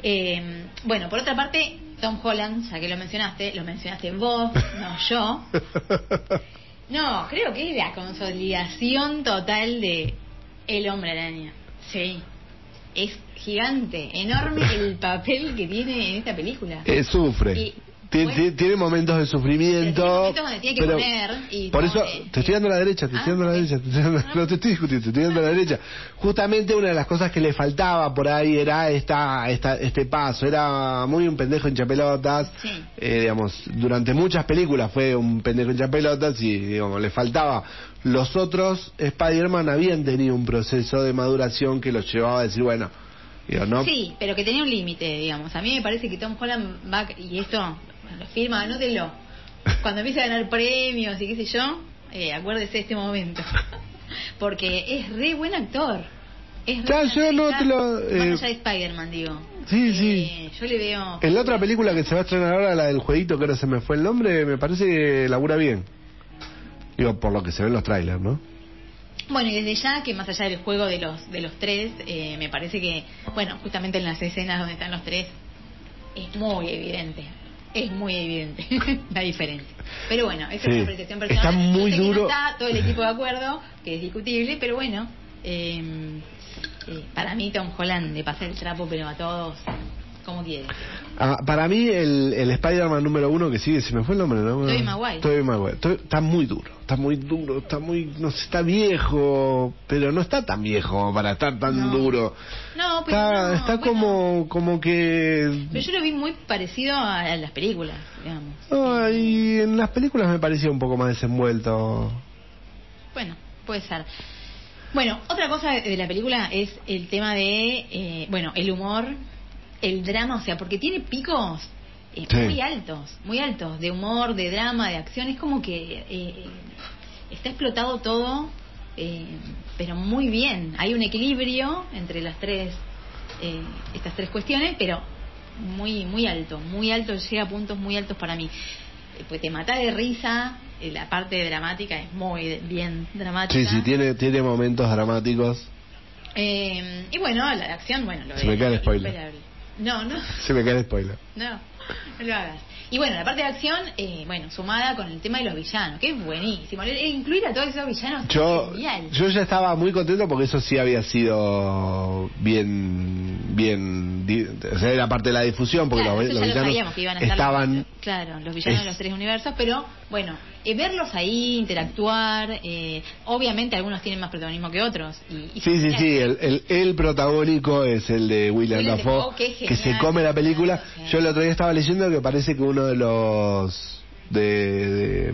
Eh, bueno, por otra parte, Tom Holland, ya que lo mencionaste, lo mencionaste vos, no yo. No, creo que es la consolidación total de El Hombre Araña. Sí. Es gigante, enorme el papel que tiene en esta película. Eh, sufre. Y, Tiene momentos de sufrimiento. Momentos donde tiene que pero poner y por eso te estoy dando la derecha, te estoy Ah, dando la ok. derecha, te estoy dando- no te estoy discutiendo, te estoy dando la derecha. Justamente una de las cosas que le faltaba por ahí era esta, esta este paso. Era muy un pendejo hincha pelotas. Sí. Eh, digamos, durante muchas películas fue un pendejo hincha pelotas y digamos le faltaba. Los otros Spider-Man habían tenido un proceso de maduración que los llevaba a decir bueno, digo, no. Sí, pero que tenía un límite, digamos. A mí me parece que Tom Holland va, y esto lo firma, anótenlo. Cuando empiece a ganar premios y qué sé yo, eh, acuérdese de este momento. Porque es re buen actor. Es re Ya, buen yo no te lo- Más eh, allá de Spider-Man, digo. Sí, Eh, sí. Yo le veo... En la otra película que se va a estrenar ahora, la del jueguito, que ahora se me fue el nombre, me parece que labura bien. Digo, por lo que se ven los trailers, ¿no? Bueno, y desde ya que más allá del juego de los de los tres, eh, me parece que, bueno, justamente en las escenas donde están los tres, es muy evidente, es muy evidente la diferencia. Pero bueno, esa Sí. es una apreciación personal. Está muy sé duro. está todo el equipo de acuerdo, que es discutible, pero bueno, eh, eh, para mí Tom Holland le pasa el trapo, pero a todos como quiere. Ah, para mí, el, el Spider-Man número uno que sigue, se me fue el nombre, ¿no? Tobey Maguire. Tobey Maguire. To- Está muy duro, está muy duro, está muy, no sé, está viejo, pero no está tan viejo para estar tan No. duro. No, pero Está, no, está bueno. como, como que... Pero yo lo vi muy parecido a, a las películas, digamos. Ay, en las películas me parecía un poco más desenvuelto. Bueno, puede ser. Bueno, otra cosa de de la película es el tema de, eh, bueno, el humor, el drama, o sea, porque tiene picos eh, Sí. muy altos, muy altos, de humor, de drama, de acción, es como que eh, está explotado todo, eh, pero muy bien. Hay un equilibrio entre las tres, eh, estas tres cuestiones, pero muy, muy alto, muy alto, llega a puntos muy altos para mí. Pues te mata de risa, eh, la parte dramática es muy bien dramática. Sí, sí, tiene, tiene momentos dramáticos. Eh, y bueno, la acción, bueno, lo Se me es cae el spoiler. No, no, Se me cae el spoiler. no, no lo hagas. Y bueno, la parte de acción, eh, bueno, sumada con el tema de los villanos, que es buenísimo. E incluir a todos esos villanos Yo, es genial. yo ya estaba muy contento porque eso sí había sido bien, bien, o sea, era parte de la difusión porque Claro, los, lo villanos iban a estaban los, claro, los villanos de los tres universos, pero bueno, eh, verlos ahí, interactuar, eh, obviamente algunos tienen más protagonismo que otros. Y, y Sí, sí, sí, el, el, el protagónico es el de William, Dafoe, que se come la película. Yo el otro día estaba leyendo que parece que uno de los de, de,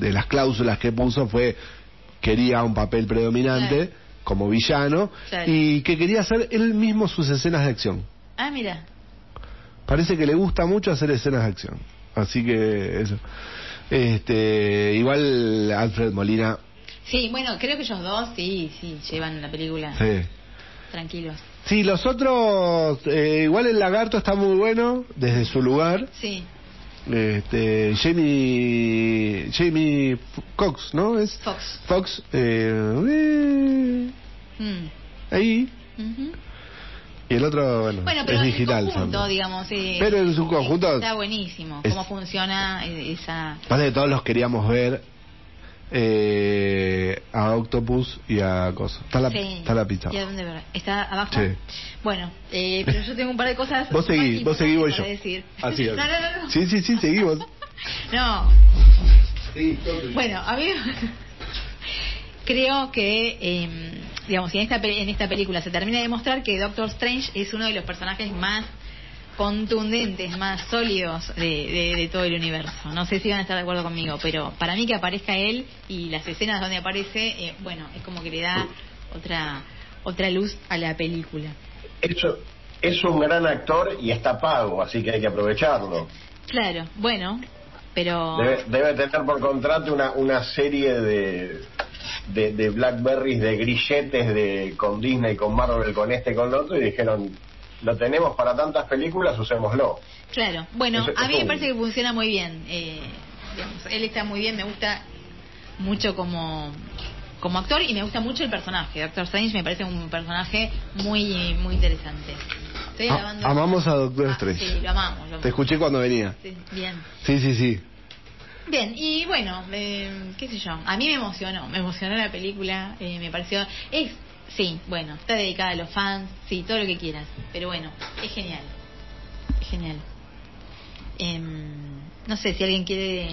de las cláusulas que puso fue quería un papel predominante Claro. como villano Claro. y que quería hacer él mismo sus escenas de acción. Ah, mira. Parece que le gusta mucho hacer escenas de acción. Así que eso. Este, igual Alfred Molina, Sí, bueno, creo que ellos dos sí, sí, llevan la película sí. tranquilos. Sí, los otros, eh, igual el lagarto está muy bueno desde su lugar. Sí, Este, Jamie, Jamie Cox, ¿no? Es Fox. Fox, eh, Mm. ahí. Ujú. Y el otro, bueno, Bueno, pero es en digital. conjunto, también. digamos. eh, Pero en su conjunto Está buenísimo es- cómo funciona eh, esa... Pasa que todos los queríamos ver eh, a Octopus y a Cosa. Está la, Sí. está la pizza. ¿Y a dónde ver? ¿Está abajo? Sí. Bueno, eh, pero yo tengo un par de cosas... Vos seguís, vos seguís, voy yo. decir. Así es. no, no, no, no. Sí, sí, sí, seguimos. No, Bueno, a mí creo que, eh, digamos, si en esta, en esta película se termina de demostrar que Doctor Strange es uno de los personajes más contundentes, más sólidos de, de- de todo el universo. No sé si van a estar de acuerdo conmigo, pero para mí que aparezca él y las escenas donde aparece, eh, bueno, es como que le da otra otra luz a la película. Eso, es un gran actor y está pago, así que hay que aprovecharlo. Claro, bueno, pero... Debe, debe tener por contrato una, una serie de, de, de Blackberries, de grilletes de, con Disney, con Marvel, con este, con lo otro, y dijeron, lo tenemos para tantas películas, usémoslo. Claro, bueno, a mí me parece que funciona muy bien. Eh, digamos, él está muy bien, me gusta mucho como como actor y me gusta mucho el personaje. Doctor Strange me parece un personaje muy muy interesante. Estoy A- grabando- amamos a Doctor Ah, Strange. Sí, lo amamos. lo Te escuché cuando venía. Sí, bien. Sí, sí, sí. Bien, y bueno, eh, qué sé yo, a mí me emocionó, me emocionó la película, eh, me pareció, es, sí, bueno, está dedicada a los fans, sí, todo lo que quieras, pero bueno, es genial, es genial. Em, no sé si alguien quiere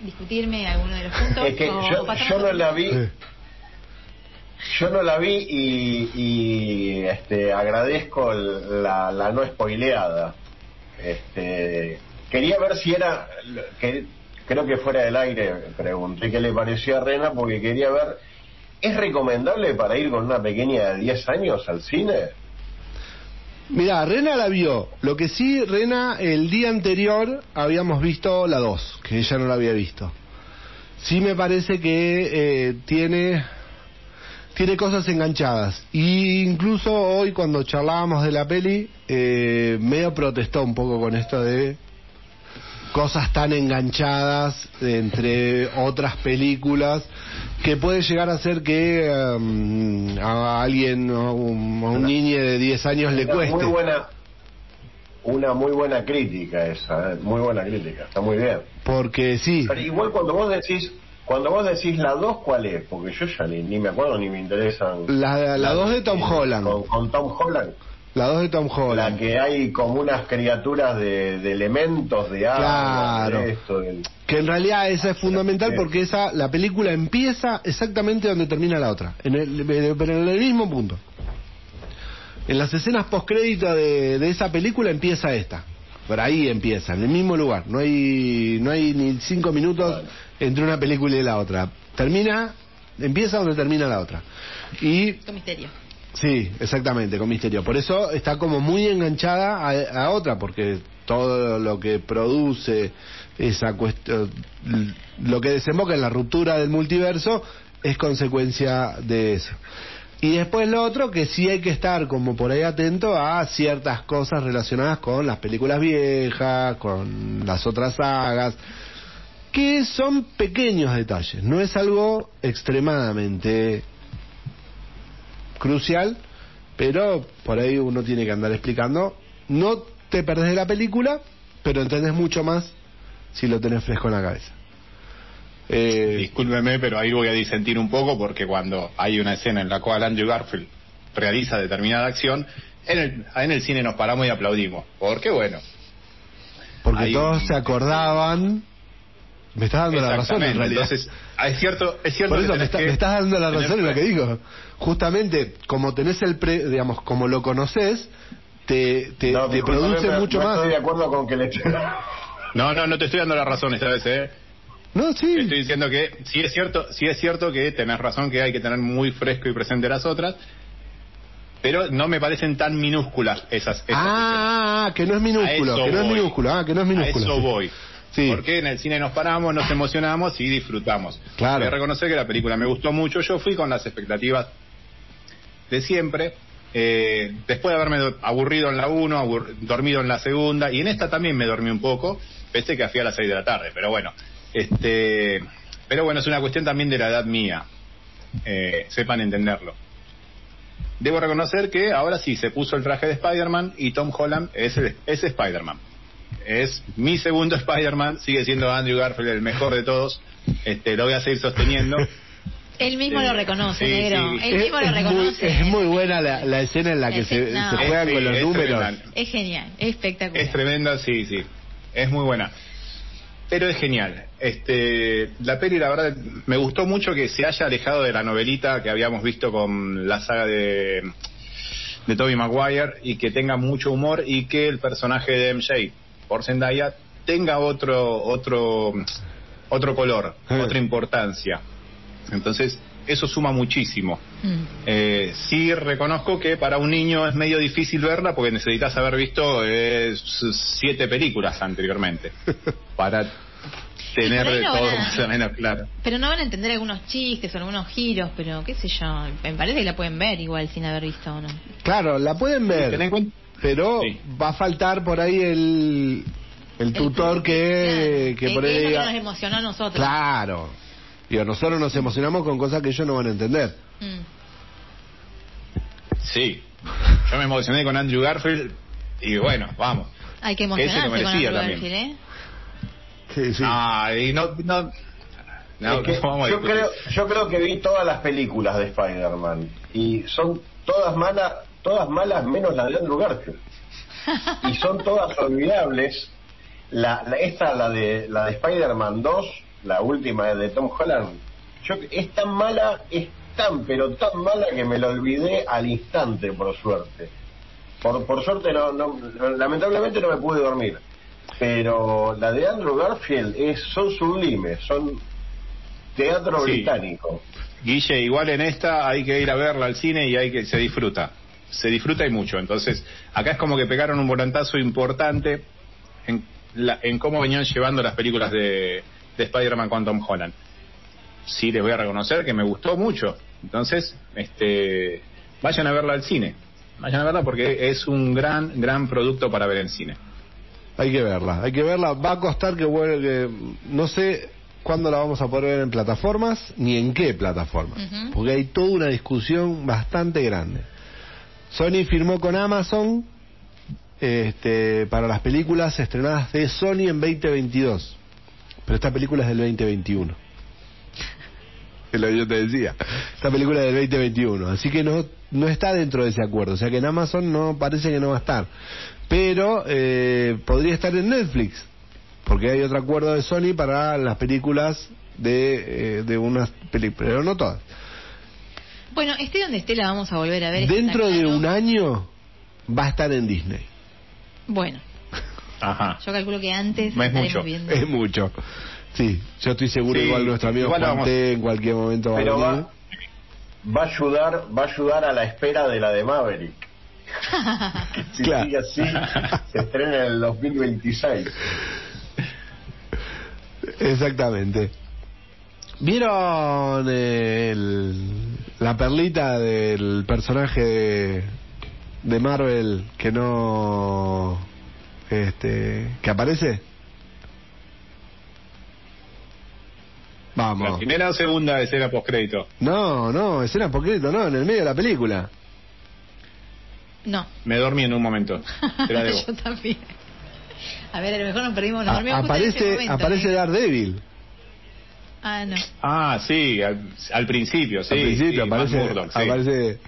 discutirme alguno de los puntos. Es que o- yo, o yo no la vi, yo no la vi y, y, este, agradezco el- la, la no spoileada. Este, quería ver si era, que, creo que fuera del aire, pregunté qué le pareció a Rena porque quería ver, ¿es recomendable para ir con una pequeña de 10 años al cine? Mira, Rena la vio. Lo que sí, Rena, el día anterior habíamos visto la 2, que ella no la había visto. Sí me parece que eh, tiene tiene cosas enganchadas. Y incluso hoy cuando charlábamos de la peli, eh, medio protestó un poco con esto de cosas tan enganchadas entre otras películas que puede llegar a ser que um, a alguien, a un, a un niño de 10 años le cueste. Muy buena, una muy buena crítica esa, ¿eh? muy buena crítica, está muy bien. Porque sí, Pero igual cuando vos decís, cuando vos decís la 2, ¿cuál es? Porque yo ya ni, ni me acuerdo ni me interesan. la, la 2 de Tom Holland. Con, con Tom Holland. La 2 de Tom La Holland. que hay como unas criaturas de, de elementos, de agua, Claro. de esto, del- Que en realidad esa es fundamental porque esa la película empieza exactamente donde termina la otra, en el, pero en el mismo punto. En las escenas postcrédito de, de esa película empieza esta. Por ahí empieza, en el mismo lugar. No hay no hay ni cinco minutos entre una película y la otra. Termina, empieza donde termina la otra. Y misterio. Sí, exactamente, con misterio. Por eso está como muy enganchada a, a otra, porque todo lo que produce esa cuestión, lo que desemboca en la ruptura del multiverso es consecuencia de eso. Y después lo otro, que sí hay que estar como por ahí atento a ciertas cosas relacionadas con las películas viejas, con las otras sagas, que son pequeños detalles, no es algo extremadamente crucial, pero por ahí uno tiene que andar explicando. No te perdés de la película, pero entendés mucho más si lo tenés fresco en la cabeza. Eh, Discúlpeme, pero ahí voy a disentir un poco porque cuando hay una escena en la cual Andrew Garfield realiza determinada acción, en el, en el cine nos paramos y aplaudimos. Porque bueno, porque todos un- se acordaban. Me estás dando la razón en realidad. Entonces, es cierto, es cierto Por que eso me, tenés está- que me estás dando la razón en lo que digo. Justamente, como tenés el pre, digamos, como lo conoces, te, te, No, te discúlpame, produce mucho no más. Estoy de acuerdo con que le No, no, no te estoy dando la razón esta vez, ¿eh? No, sí. Estoy diciendo que sí es cierto, sí es cierto que tenés razón que hay que tener muy fresco y presente las otras, pero no me parecen tan minúsculas esas. esas escenas. Ah, que no es minúsculo, que no es minúsculo, ah, que no es minúsculo. A eso sí. voy. Sí. Porque en el cine nos paramos, nos emocionamos y disfrutamos. Claro. Voy reconocer que la película me gustó mucho. Yo fui con las expectativas de siempre. eh, después de haberme do- aburrido en la 1, dormido en la segunda, y en esta también me dormí un poco, pese que fui a las 6 de la tarde, pero bueno. este Pero bueno, es una cuestión también de la edad mía. Eh, sepan entenderlo. Debo reconocer que ahora sí se puso el traje de Spider-Man y Tom Holland es, es Spider-Man. Es mi segundo Spider-Man, sigue siendo Andrew Garfield el mejor de todos. Este, lo voy a seguir sosteniendo. Él mismo Sí. lo reconoce, Sí, negro. sí. Él Es, mismo lo es muy, reconoce. es muy buena la, la escena en la que Es se, no. se juegan Es- con los es números. tremenda. Es genial, es espectacular. Es tremenda, sí, sí. Es muy buena. Pero es genial. Este, la peli, la verdad, me gustó mucho que se haya alejado de la novelita que habíamos visto con la saga de, de Tobey Maguire y que tenga mucho humor y que el personaje de MJ por Zendaya tenga otro, otro, otro color, Eh. otra importancia. Entonces, eso suma muchísimo. Mm. Eh, sí reconozco que para un niño es medio difícil verla porque necesitas haber visto eh, siete películas anteriormente para tener no todo más o menos claro. Pero no van a entender algunos chistes o algunos giros, pero qué sé yo. Me parece que la pueden ver igual sin haber visto o no. Claro, la pueden ver, Ten en cuenta- pero Sí. va a faltar por ahí el, el tutor que, Claro, que por ahí es que diga... nos emocionó a nosotros. Claro. Digo, nosotros nos emocionamos con cosas que ellos no van a entender. Mm. Sí, yo me emocioné con Andrew Garfield y bueno, vamos. Hay que Ese lo emocionarse con Andrew también. Garfield, ¿eh? Sí, sí. Ah, y no, no, no, Es que vamos a yo creo yo creo que vi todas las películas de Spider-Man y son todas malas todas malas menos la de Andrew Garfield. Y son todas olvidables. La, la- esta la de la de Spider-Man 2 la última de Tom Holland. Yo es tan mala es tan pero tan mala que me la olvidé al instante por suerte. Por, por suerte no, no lamentablemente no me pude dormir. Pero la de Andrew Garfield es son sublimes son teatro Sí. británico. Guille, igual en esta hay que ir a verla al cine y hay que se disfruta. Se disfruta y mucho. Entonces, acá es como que pegaron un volantazo importante en, la- en cómo venían llevando las películas de, de Spider-Man con Tom Holland. Sí, les voy a reconocer que me gustó mucho. Entonces, este, vayan a verla al cine. Vayan a verla porque es un gran, gran producto para ver en cine. Hay que verla, hay que verla. Va a costar que, vuelva, que no sé cuándo la vamos a poder ver en plataformas ni en qué plataformas, porque hay toda una discusión bastante grande. Sony firmó con Amazon este, para las películas estrenadas de Sony en 2022, pero esta película es del 2021. es lo que yo te decía. Esta película es del 2021, así que no, no está dentro de ese acuerdo. O sea que en Amazon no parece que no va a estar. Pero eh, podría estar en Netflix, porque hay otro acuerdo de Sony para las películas de, eh, de unas películas, pero no todas. Bueno, esté donde esté, la vamos a volver a ver. Dentro de un año va a estar en Disney. Bueno, Ajá. yo calculo que antes No es mucho. viendo. Es mucho. Sí, yo estoy seguro Sí, igual nuestro amigo igual Juan vamos- T en cualquier momento va a Pero venir. va, va a ayudar, va a ayudar a la espera de la de Maverick. Si Claro. sigue así, se estrena en el 2026. Exactamente. ¿Vieron el- la perlita del personaje de, de Marvel que no este que aparece? ¿La Vamos. primera o segunda escena postcrédito? No, no, escena por crédito, no, en el medio de la película. No. Me dormí en un momento. Te la debo. yo también. A ver, a lo mejor nos perdimos, nos A- dormimos justo en ese aparece momento, aparece ¿eh? Daredevil. Ah, no. Ah, sí, al, al principio, sí. Al principio sí, aparece, sí. aparece,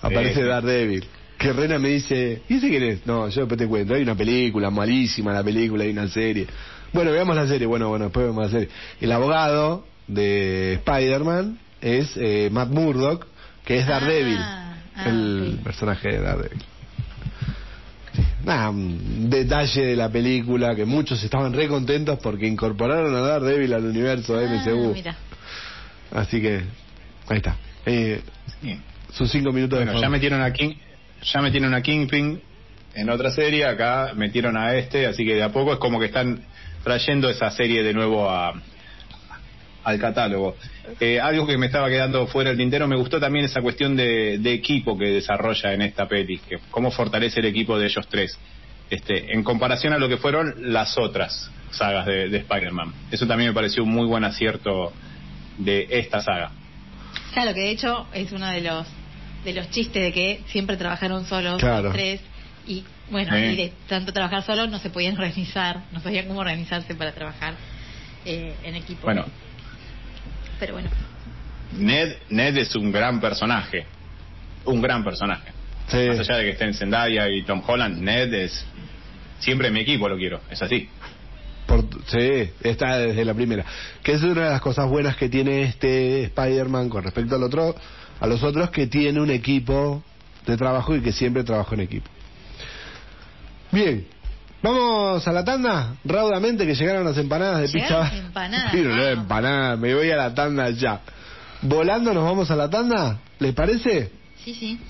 aparece sí. Daredevil. Que Rena me dice, ¿y ese quién es? No, yo después te cuento, hay una película, malísima la película, hay una serie. Bueno, veamos la serie, bueno, bueno, después vemos la serie. El abogado de Spider-Man es eh, Matt Murdock, que es Ah, Daredevil, ah, el personaje de Daredevil. Nada, un detalle de la película que muchos estaban re contentos porque incorporaron a Daredevil al universo de Ah, MCU. mira. Así que, ahí está. Eh, Sí. sus cinco minutos Bueno, de ya metieron a King, ya metieron a Kingpin en otra serie, acá metieron a este, así que de a poco es como que están trayendo esa serie de nuevo a al catálogo. Eh, algo que me estaba quedando fuera del tintero, me gustó también esa cuestión de, de equipo que desarrolla en esta peli, que cómo fortalece el equipo de ellos tres, este, en comparación a lo que fueron las otras sagas de, de Spider-Man. Eso también me pareció un muy buen acierto de esta saga. Claro, que de hecho es uno de los de los chistes de que siempre trabajaron solos Claro. los tres y bueno, Sí. y de tanto trabajar solos no se podían organizar, no sabían cómo organizarse para trabajar eh, en equipo. Bueno, Pero bueno, Ned, Ned es un gran personaje. Un gran personaje. Sí. Más allá de que estén Zendaya y Tom Holland, Ned es. Siempre en mi equipo lo quiero, es así. Por- sí, está desde la primera. Que es una de las cosas buenas que tiene este Spider-Man con respecto al otro, a los otros, que tiene un equipo de trabajo y que siempre trabajó en equipo. Bien, vamos a la tanda, raudamente que llegaron las empanadas de Llegaron pizza. empanadas, las vamos. empanadas, me voy a la tanda ya. Volando nos vamos a la tanda, ¿les parece? sí, sí.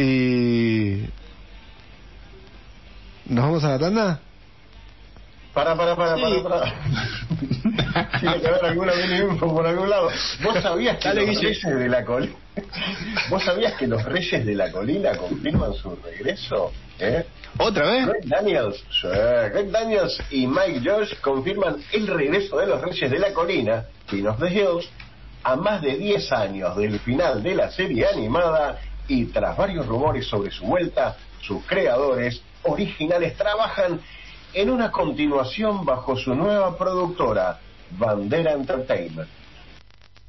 Y... ¿Nos vamos a la tanda? Para, para, para, para, para. Tiene que haber alguna info por algún lado. ¿Vos sabías que Dale, los Guille. reyes de la colina... ¿Vos sabías que los reyes de la colina confirman su regreso? ¿Eh? ¿Otra vez? Greg Daniels, Daniels y Mike Josh confirman el regreso de los Reyes de la Colina, King of the Hills, a más de 10 años del final de la serie animada y tras varios rumores sobre su vuelta, sus creadores originales trabajan en una continuación bajo su nueva productora, Bandera Entertainment.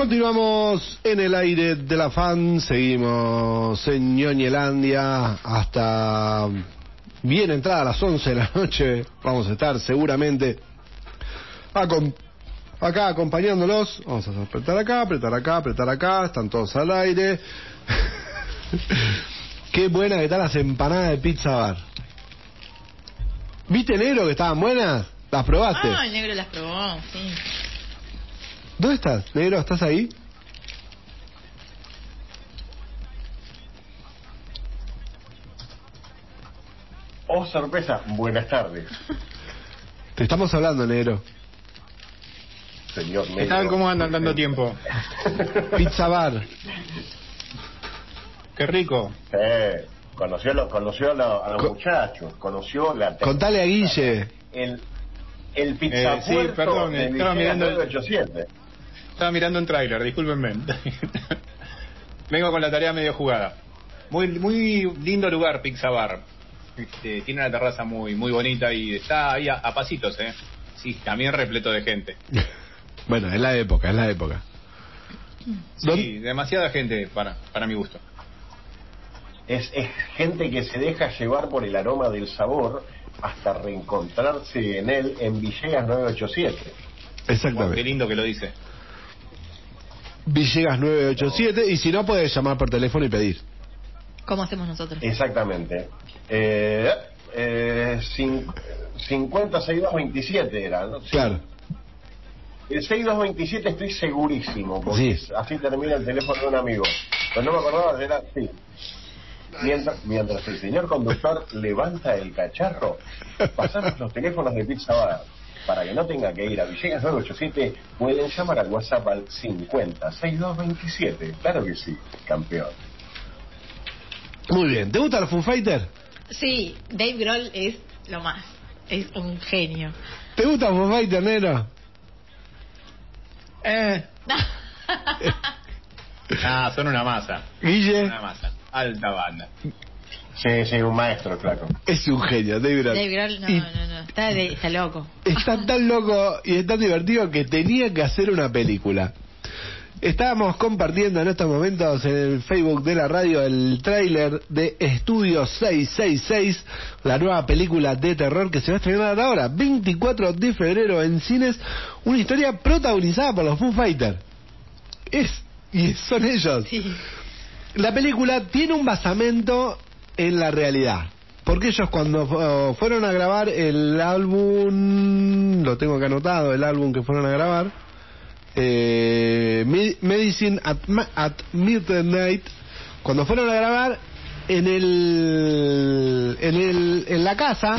Continuamos en el aire de la fan, seguimos en Ñoñelandia hasta bien entrada a las 11 de la noche, vamos a estar seguramente acá acompañándolos, vamos a apretar acá, apretar acá, apretar acá, están todos al aire. Qué buena que están las empanadas de pizza bar. ¿Viste negro que estaban buenas? ¿Las probaste? Ah, el negro las probó, sí. ¿Dónde estás, negro? ¿Estás ahí? Oh, sorpresa, buenas tardes. Te estamos hablando, negro. señor ¿Qué medio- tal? ¿Cómo andan tanto tiempo? Pizza Bar. Qué rico. Eh, conoció, lo- conoció a, lo- a los Co- muchachos, conoció la Contale a Guille. el, el pizza Eh, sí, perdón, estaba mirando el- 987. Estaba mirando un tráiler, discúlpenme. Vengo con la tarea medio jugada. Muy muy lindo lugar, Pizza Bar. Este, tiene una terraza muy muy bonita y está ahí a, a pasitos, ¿eh? Sí, también repleto de gente. Bueno, es la época, es la época. Sí, demasiada gente para, para mi gusto. Es, es gente que se deja llevar por el aroma del sabor hasta reencontrarse en él en Villegas 987. Wow, qué Exactamente. lindo que lo dice. Villegas 987 y si no puedes llamar por teléfono y pedir. ¿Cómo hacemos nosotros? Exactamente. Eh, eh, cin- 50 6227 era, ¿no? Sí. Claro. El 6227 estoy segurísimo, porque Sí. así termina el teléfono de un amigo. Pero no me acordaba, era sí. Mientras, mientras el señor conductor levanta el cacharro, pasamos los teléfonos de Pizza Bar. Para que no tenga que ir a Villegas 987, pueden llamar al WhatsApp al 50 6227. Claro que sí, campeón. Muy bien. ¿Te gusta el Foo Fighter? Sí, Dave Grohl es lo más. Es un genio. ¿Te gusta el Foo Fighter, nero? Eh. Ah, son una masa. Guille Una masa. Alta banda. Sí, sí, un maestro, claro. es un genio, David Grohl. Dave Grohl, no, Y no, no. Está, de- está loco. Está tan loco y es tan divertido que tenía que hacer una película. Estábamos compartiendo en estos momentos en el Facebook de la radio el tráiler de Estudio 666, la nueva película de terror que se va a estrenar ahora, 24 de febrero en cines, una historia protagonizada por los Foo Fighters. Es, y son ellos. Sí. La película tiene un basamento en la realidad. Porque ellos cuando fu- fueron a grabar el álbum, lo tengo que anotado, el álbum que fueron a grabar, eh, Me- Medicine at, at Midnight, cuando fueron a grabar en el, en el, en la casa,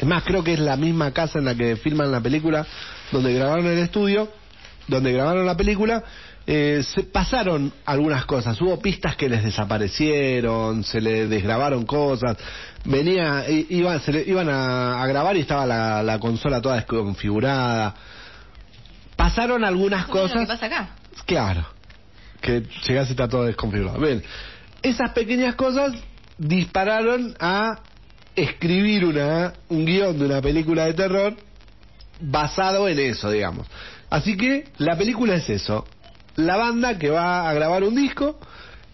es más creo que es la misma casa en la que filman la película, donde grabaron el estudio, donde grabaron la película, eh, se pasaron algunas cosas. Hubo pistas que les desaparecieron, se les desgrabaron cosas. Venía, i- iban, se le- iban a, a grabar y estaba la, la consola toda desconfigurada. Pasaron algunas cosas. ¿Qué pasa acá? Claro, que llegás y está todo desconfigurado. Bien, esas pequeñas cosas dispararon a escribir una, un guion de una película de terror basado en eso, digamos. Así que la película es eso. La banda que va a grabar un disco,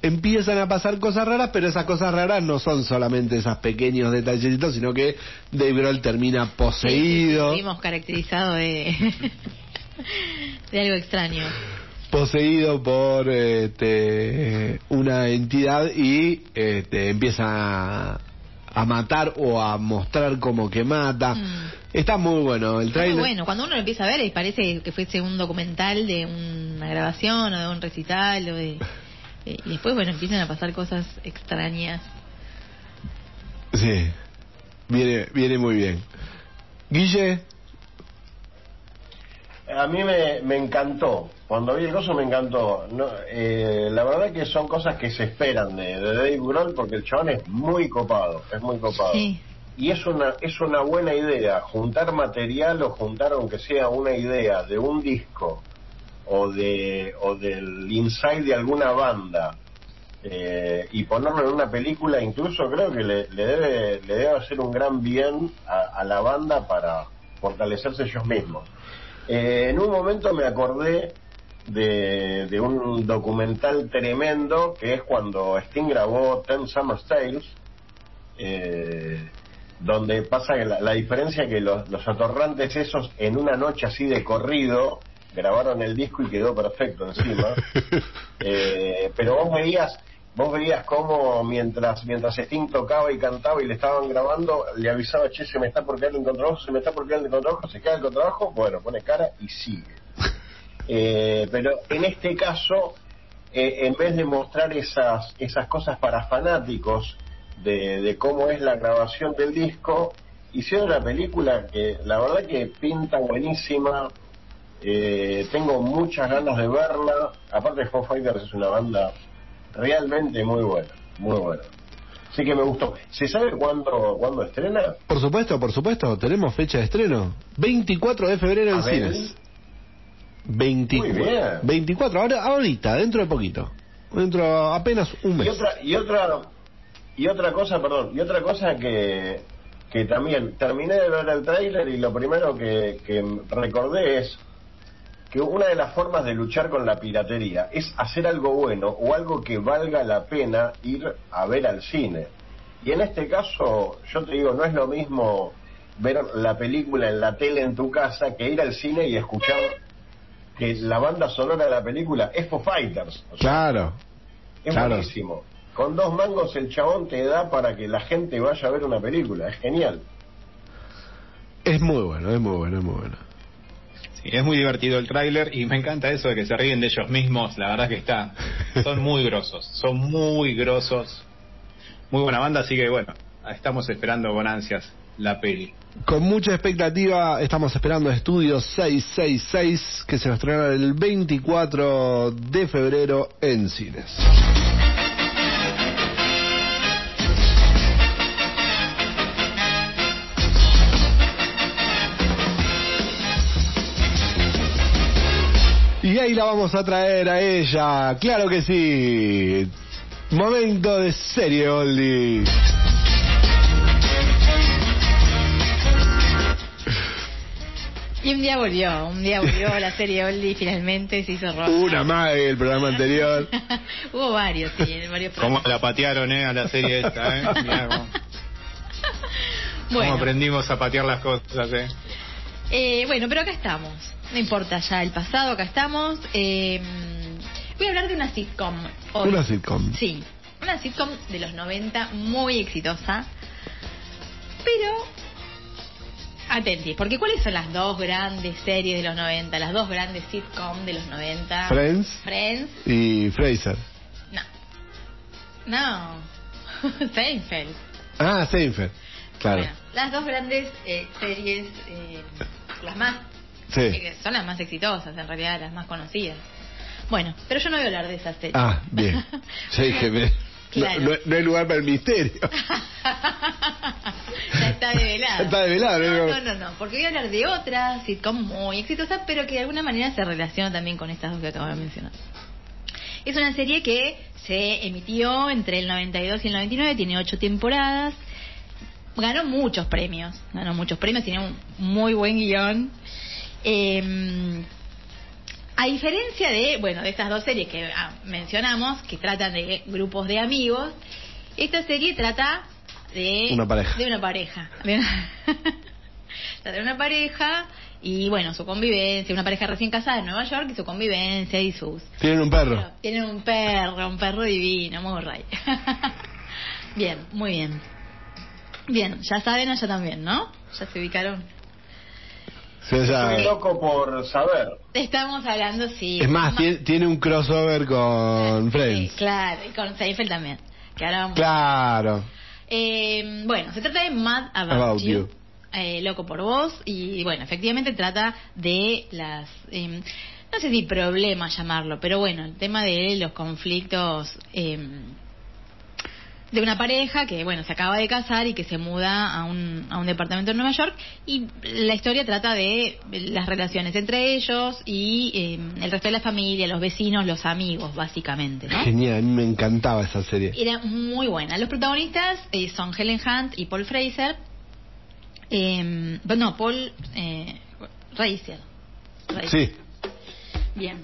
empiezan a pasar cosas raras, pero esas cosas raras no son solamente esos pequeños detallitos, sino que Dave Grohl termina poseído. Vimos caracterizado de, de algo extraño. poseído por este, una entidad y este, empieza a, matar o a mostrar como que mata. Mm. Está muy bueno el Está muy trailer. bueno, cuando uno lo empieza a ver parece que fuese un documental de una grabación o de un recital o de... eh, Y después, bueno, empiezan a pasar cosas extrañas. Sí, viene, viene muy bien. Guille, A mí me, me encantó. Cuando vi el coso me encantó. No, eh, la verdad que son cosas que se esperan de, de Dave Grohl porque el chabón es muy copado. Es muy copado. Sí. Y es una, es una buena idea juntar material o juntar aunque sea una idea de un disco o de o del inside de alguna banda eh, y ponerlo en una película incluso creo que le, le debe le debe hacer un gran bien a, a la banda para fortalecerse ellos mismos Eh, en un momento me acordé de, de un documental tremendo que es cuando Sting grabó Ten Summer Tales eh, donde pasa que la, la diferencia que los, los atorrantes esos en una noche así de corrido grabaron el disco y quedó perfecto encima. Eh, pero vos veías vos veías cómo mientras mientras Sting tocaba y cantaba y le estaban grabando le avisaba che se me está por quedar el contrabajo se me está por quedar el contrabajo se queda el contrabajo bueno pone cara y sigue Eh, pero en este caso eh, en vez de mostrar esas esas cosas para fanáticos de, de cómo es la grabación del disco hicieron una película que la verdad que pinta buenísima Eh, tengo muchas ganas de verla. Aparte, Foo Fighters es una banda realmente muy buena, muy buena. Así que me gustó. ¿Se sabe cuándo, cuándo estrena? Por supuesto, por supuesto, tenemos fecha de estreno. 24 de febrero en cines. 24. Muy bien. 24, ahora, ahorita, dentro de poquito. Dentro apenas un mes. Y otra, y otra, y otra cosa, perdón, y otra cosa que, que también terminé de ver el tráiler y lo primero que, que recordé es que una de las formas de luchar con la piratería es hacer algo bueno o algo que valga la pena ir a ver al cine. Y en este caso, yo te digo, no es lo mismo ver la película en la tele en tu casa que ir al cine y escuchar que la banda sonora de la película es Foo Fighters. O sea, Claro. es Claro. buenísimo. Con dos mangos el chabón te da para que la gente vaya a ver una película. Es genial. Es muy bueno, es muy bueno, es muy bueno. Sí, es muy divertido el tráiler y me encanta eso de que se ríen de ellos mismos. La verdad que está. Son muy grosos. Son muy grosos. Muy buena banda, así que bueno, estamos esperando con ansias la peli. Con mucha expectativa estamos esperando Estudio 666 que se va a el 24 de febrero en cines. Ahí la vamos a traer a ella, claro que sí. Momento de serie Oldie. Y un día volvió, un día volvió la serie Oldie finalmente se hizo roja. Una más del programa anterior. Hubo varios, sí, varios ¿Cómo programas. la patearon, eh, a la serie esta, eh? Mirá cómo, cómo Bueno, aprendimos a patear las cosas, eh. Eh, bueno, pero acá estamos. No importa ya el pasado, acá estamos. Eh, voy a hablar de una sitcom. hoy. Una sitcom. Sí, una sitcom de los 90 muy exitosa. Pero, atenti, porque ¿cuáles son las dos grandes series de los 90? Las dos grandes sitcom de los 90. Friends Friends. y Fraser. No. No. Seinfeld. Ah, Seinfeld. Claro. Bueno, las dos grandes eh, series, eh, las más, Sí. eh, son las más exitosas, en realidad, las más conocidas. Bueno, pero yo no voy a hablar de esas series. Ah, bien. Yo dije, me- Claro. no, no- no hay lugar para el misterio. ya está develada. Ya está develada, No, ¿no? no, no, porque voy a hablar de otra sitcom muy exitosa, pero que de alguna manera se relaciona también con estas dos que acabo de mencionar. Es una serie que se emitió entre el 92 y el 99, tiene ocho temporadas, ganó muchos premios, ganó muchos premios, tiene un muy buen guion. Eh, a diferencia de, bueno, de estas dos series que ah, mencionamos, que tratan de grupos de amigos, esta serie trata de Una pareja. De una pareja. De una, trata de una pareja y, bueno, su convivencia, una pareja recién casada en Nueva York y su convivencia y sus... Tienen un perro. Tienen un perro, un perro divino, muy rey. bien, muy bien. Bien, ya saben allá también, ¿no? Ya se ubicaron. Sí, o sea, Estoy loco por saber. Estamos hablando, sí. es más, tiene, tiene un crossover con Sí, Friends. claro, y con Seinfeld también. Que ahora vamos- Claro. Eh, bueno, se trata de Mad About, About You. You. eh, loco por vos. Y bueno, efectivamente trata de las. eh, no sé si problema llamarlo, pero bueno, el tema de los conflictos. eh, de una pareja que, bueno, se acaba de casar y que se muda a un, a un departamento en Nueva York y la historia trata de las relaciones entre ellos y eh, el resto de la familia, los vecinos, los amigos, básicamente, ¿no? Genial, a mí me encantaba esa serie. Era muy buena. Los protagonistas eh, son Helen Hunt y Paul Fraser. Eh, no, Paul eh, Reiser. Reiser. Sí. Bien.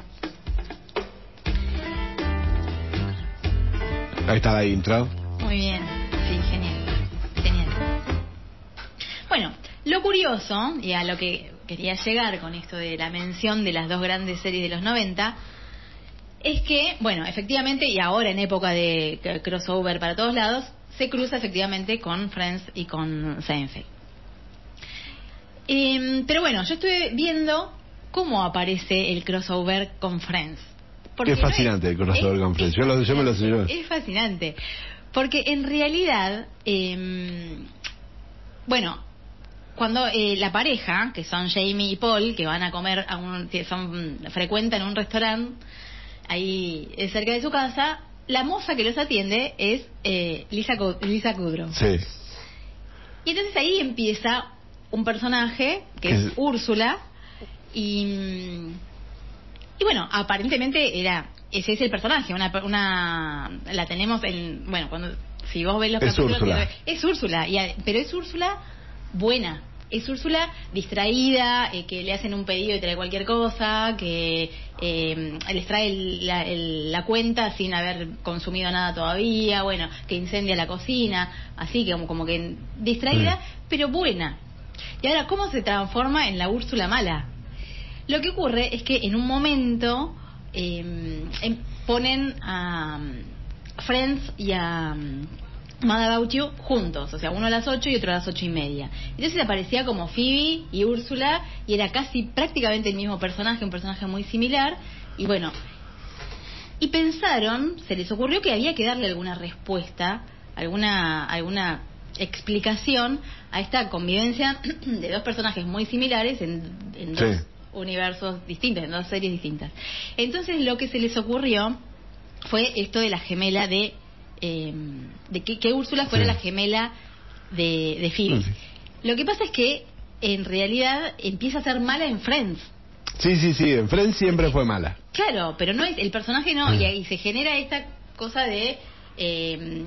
Ahí está la intro. Muy bien. Sí, genial. Genial. Bueno, lo curioso, y a lo que quería llegar con esto de la mención de las dos grandes series de los 90, es que, bueno, efectivamente, y ahora en época de crossover para todos lados, se cruza efectivamente con Friends y con Seinfeld. Em, pero bueno, yo estuve viendo cómo aparece el crossover con Friends. Es no fascinante el crossover con Friends. Yo lo- yo me lo fascinante, sé. Es fascinante. Porque en realidad, em, bueno, cuando eh, la pareja, que son Jamie y Paul, que van a comer, a un, son frecuentan un restaurante ahí eh, cerca de su casa, la moza que los atiende es eh, Lisa, Lisa Kudrow. Sí. Y entonces ahí empieza un personaje que es es- Úrsula y y bueno aparentemente era ese es el personaje una una la tenemos en bueno cuando si vos ves los Es capítulos Úrsula. es Úrsula y a- pero es Úrsula buena es Úrsula distraída eh, que le hacen un pedido y trae cualquier cosa que eh, les trae el- la, el- la cuenta sin haber consumido nada todavía bueno que incendia la cocina así que como, como que distraída pero buena. Y ahora cómo se transforma en la Úrsula mala lo que ocurre es que en un momento eh, ponen a mm, Friends y a mm, Mad About You juntos, o sea, uno a las 8 y otro a las ocho y media. Entonces aparecía como Phoebe y Úrsula y era casi prácticamente el mismo personaje, un personaje muy similar. Y bueno, y pensaron, se les ocurrió que había que darle alguna respuesta, alguna, alguna explicación a esta convivencia de dos personajes muy similares en, en dos Sí. Universos distintos, en dos series distintas. Entonces lo que se les ocurrió fue esto de la gemela de, eh, de que, que Úrsula fuera Sí. la gemela de, de Phoebe. Sí. Lo que pasa es que en realidad empieza a ser mala en Friends. Sí, sí, sí. En Friends siempre fue mala. Claro, pero no es el personaje no y ahí se genera esta cosa de eh,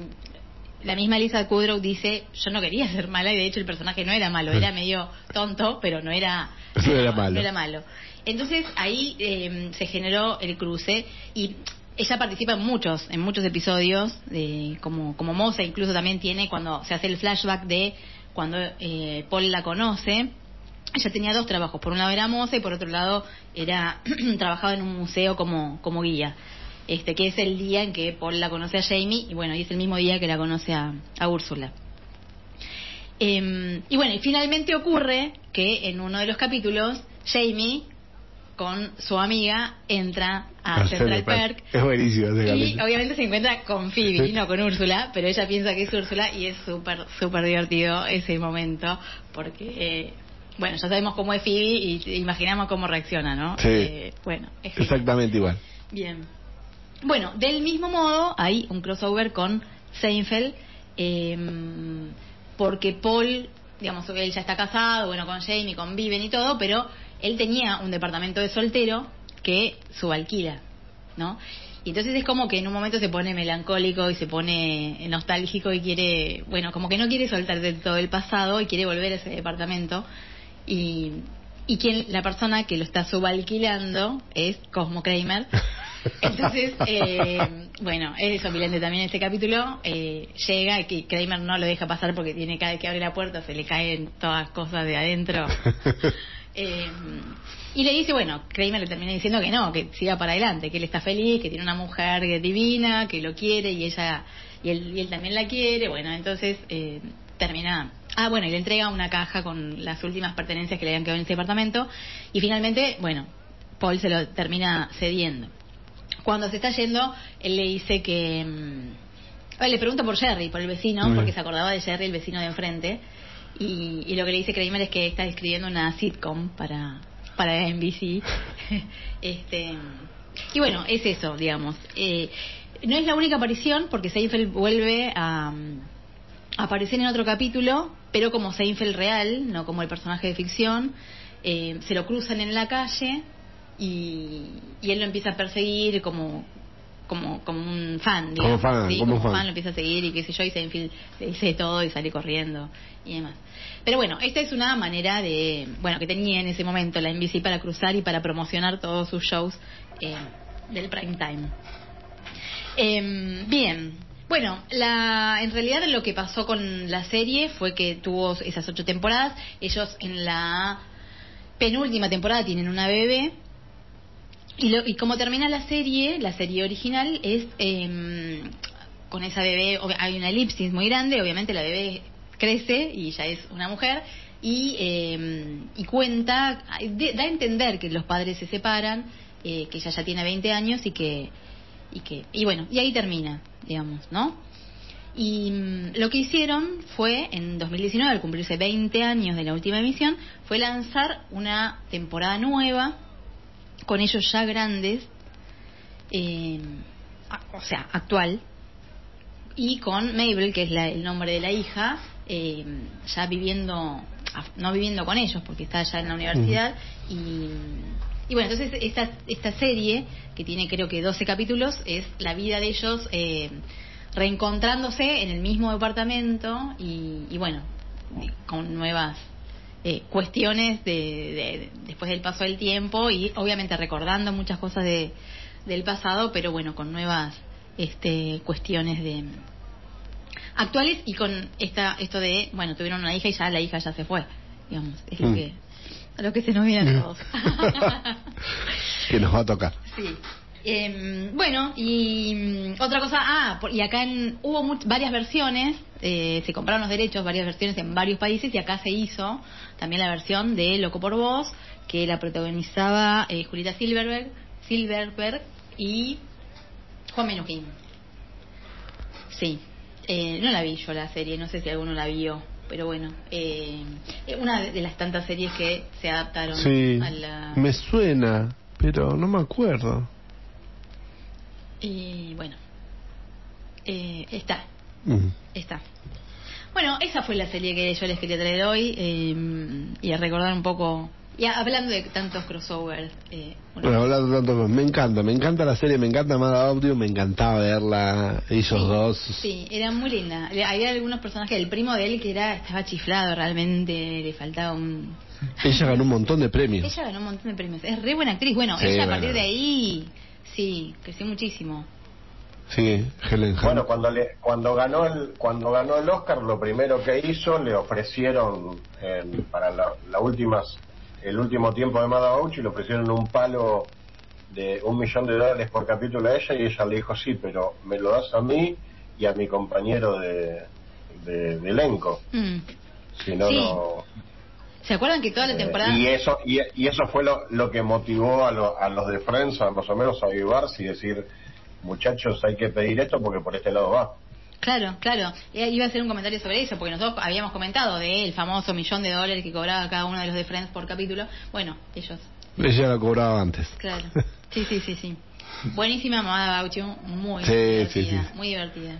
la misma Lisa Kudrow dice yo no quería ser mala y de hecho el personaje no era malo era medio tonto pero no era No era malo. no era malo. entonces ahí eh, se generó el cruce y ella participa en muchos en muchos episodios de, como como moza incluso también tiene cuando se hace el flashback de cuando eh, Paul la conoce ella tenía dos trabajos, por un lado era moza y por otro lado era trabajaba en un museo como, como guía. Este, que es el día en que Paul la conoce a Jamie y bueno, y es el mismo día que la conoce a, a Úrsula. Em, y bueno, y finalmente ocurre que en uno de los capítulos Jamie con su amiga entra a Central Park Es buenísimo y obviamente se encuentra con Phoebe, no con Úrsula, pero ella piensa que es Úrsula y es súper, súper divertido ese momento porque, eh, bueno, ya sabemos cómo es Phoebe y imaginamos cómo reacciona, ¿no? Sí. Eh, bueno, es. Exactamente igual. Bien. Bueno, del mismo modo hay un crossover con Seinfeld eh, porque Paul, digamos, él ya está casado, bueno, con Jamie, con Viven y todo, pero él tenía un departamento de soltero que subalquila, ¿no? Y entonces es como que en un momento se pone melancólico y se pone nostálgico y quiere, bueno, como que no quiere soltar de todo el pasado y quiere volver a ese departamento. Y, y quien, la persona que lo está subalquilando es Cosmo Kramer. Entonces, eh, bueno, es sorprendente también este capítulo. Eh, llega y que Kramer no lo deja pasar porque tiene cada vez que abre la puerta se le caen todas cosas de adentro. Eh, y le dice, bueno, Kramer le termina diciendo que no, que siga para adelante, que él está feliz, que tiene una mujer divina, que lo quiere y ella y él, y él también la quiere. Bueno, entonces eh, termina. Ah, bueno, y le entrega una caja con las últimas pertenencias que le habían quedado en ese departamento. Y finalmente, bueno, Paul se lo termina cediendo. Cuando se está yendo, él le dice que. mm, le pregunta por Jerry, por el vecino, Muy porque bien. se acordaba de Jerry, el vecino de enfrente. Y, y lo que le dice Kramer es que está escribiendo una sitcom para, para NBC. este, y bueno, es eso, digamos. Eh, no es la única aparición, porque Seinfeld vuelve a, a aparecer en otro capítulo, pero como Seinfeld real, no como el personaje de ficción. Eh, se lo cruzan en la calle y, y él lo empieza a perseguir como como como un fan, Como digamos, fan, ¿sí? como como fan. fan lo empieza a seguir y qué sé yo, y Seinfeld le dice todo y sale corriendo y demás. Pero bueno, esta es una manera de, bueno, que tenía en ese momento la NBC para cruzar y para promocionar todos sus shows eh, del prime time. Em, bien, bueno, la, en realidad lo que pasó con la serie fue que tuvo esas ocho temporadas. Ellos en la penúltima temporada tienen una bebé. Y, lo, y como termina la serie, la serie original es em, con esa bebé, hay una elipsis muy grande, obviamente la bebé crece y ya es una mujer y, em, y cuenta, da a entender que los padres se separan, eh, que ella ya tiene 20 años y que, y que y bueno, y ahí termina, digamos, ¿no? Y mm, lo que hicieron fue, en 2019, al cumplirse 20 años de la última emisión, fue lanzar una temporada nueva, con ellos ya grandes, eh, o sea, actual, y con Mabel, que es la- el nombre de la hija, eh, ya viviendo, no viviendo con ellos, porque está ya en la universidad, y, y bueno, entonces esta, esta serie, que tiene creo que 12 capítulos, es la vida de ellos eh, reencontrándose en el mismo departamento y, y bueno, y con nuevas eh, cuestiones de, de- después del paso del tiempo y obviamente recordando muchas cosas de, del pasado, pero bueno, con nuevas este, cuestiones de actuales y con esta esto de, bueno, tuvieron una hija y ya la hija ya se fue, digamos, es lo Mm. que lo que se nos viene a todos. que nos va a tocar. Sí. Em, bueno, y mm, otra cosa, ah, por- y acá en, hubo much- varias versiones, eh, se compraron los derechos, varias versiones en varios países, y acá se hizo también la versión de Loco por Vos, que la protagonizaba eh, Julieta Silverberg, Silverberg y Juan Menujín. Sí, eh, no la vi yo la serie, no sé si alguno la vio, pero bueno, eh, una de las tantas series que se adaptaron Sí, a la... me suena, pero no me acuerdo. Y bueno, eh, está, está. Bueno, esa fue la serie que yo les quería traer hoy eh, y a recordar un poco, y a- hablando de tantos crossovers. Eh, bueno, hablando tanto, me encanta, me encanta la serie, me encanta Mada Audio, me encantaba verla, ellos sí, dos. Sí, era muy linda. Había algunos personajes, el primo de él que era estaba chiflado realmente, le faltaba un... Ella ganó un montón de premios. Ella ganó un montón de premios, es re buena actriz. Bueno, Sí, ella a bueno. partir de ahí, sí, creció muchísimo. Sí, Helen Hunt. Bueno, cuando le, cuando ganó el cuando ganó el Oscar, lo primero que hizo le ofrecieron eh, para la, la últimas el último tiempo de Mada Gauchi le ofrecieron un palo de un millón de dólares por capítulo a ella y ella le dijo sí, pero me lo das a mí y a mi compañero de, de, de elenco, Mm. si no Sí. no ¿Se acuerdan que toda la eh, temporada... y eso y, y eso fue lo, lo que motivó a, lo- a los de Friends a más o menos a avivarse y decir muchachos hay que pedir esto porque por este lado va Claro, claro. Eh, Iba a hacer un comentario sobre eso, porque nosotros habíamos comentado del famoso millón de dólares que cobraba cada uno de los de Friends por capítulo. Bueno, ellos, Ella lo cobraba antes. claro. Sí, sí, sí, sí. Buenísima Mamada Gaucho, muy Sí, divertida, sí, sí. muy divertida.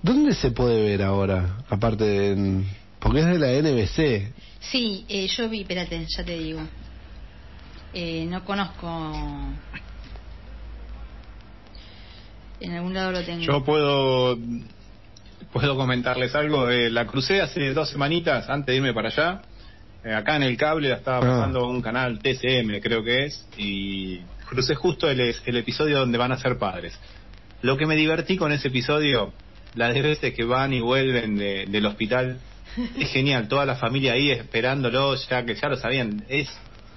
¿Dónde se puede ver ahora? Aparte de... en- Porque es de la NBC. Sí, eh, yo vi, espérate, ya te digo. Eh, no conozco... En algún lado lo tengo. Yo puedo puedo comentarles algo. Eh, la crucé hace dos semanitas antes de irme para allá. Eh, acá en el cable la estaba Ah. pasando un canal TCM, creo que es, y crucé justo el, el episodio donde van a ser padres. Lo que me divertí con ese episodio, las veces que van y vuelven de- del hospital, es genial. Toda la familia ahí esperándolo, ya que ya lo sabían. Es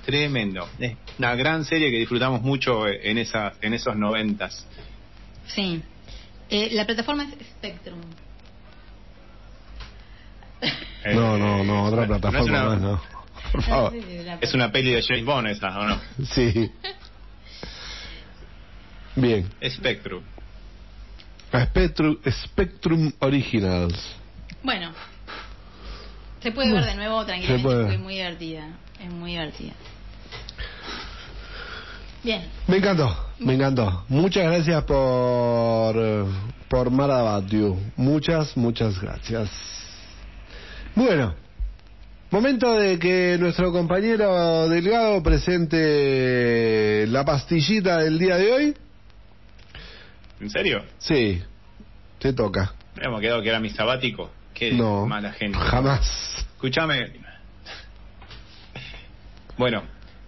tremendo. Es una gran serie que disfrutamos mucho en, esa, en esos noventas. Sí. Eh, la plataforma es Spectrum. No, no, no, otra Eh, no es plataforma una- más, no. Por favor. Es una peli de James Bond esa, ¿o no? Sí. Bien. Spectrum. Spectrum, Spectrum Originals. Bueno, se puede ver de nuevo tranquilamente es muy divertida. Es muy divertida. Bien. Me encantó, me encantó. Muchas gracias por, por Marabatiu. Muchas, muchas gracias. Bueno, momento de que nuestro compañero Delgado presente la pastillita del día de hoy. ¿En serio? Sí, te toca. Hemos quedado que era mi sabático. Qué No, mala gente. jamás. Escúchame. Bueno,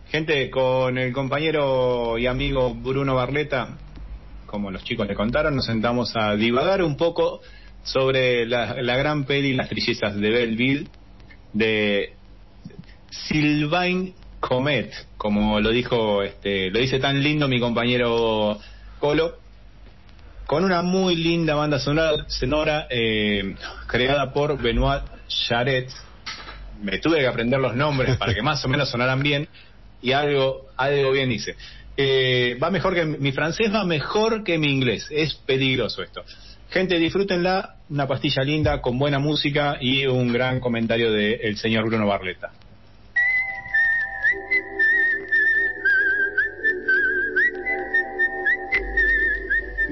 gente, con el compañero y amigo Bruno Barleta, como los chicos le contaron, nos sentamos a divagar un poco sobre la, la gran peli Las trillizas de Belleville de Sylvain Comet, como lo dijo, este, lo dice tan lindo mi compañero Colo, con una muy linda banda sonora, sonora eh, creada por Benoit Charette. Me tuve que aprender los nombres para que más o menos sonaran bien y algo, algo bien hice. Eh, va mejor que mi francés va mejor que mi inglés. Es peligroso esto. Gente, disfrútenla, una pastilla linda, con buena música y un gran comentario del señor Bruno Barletta.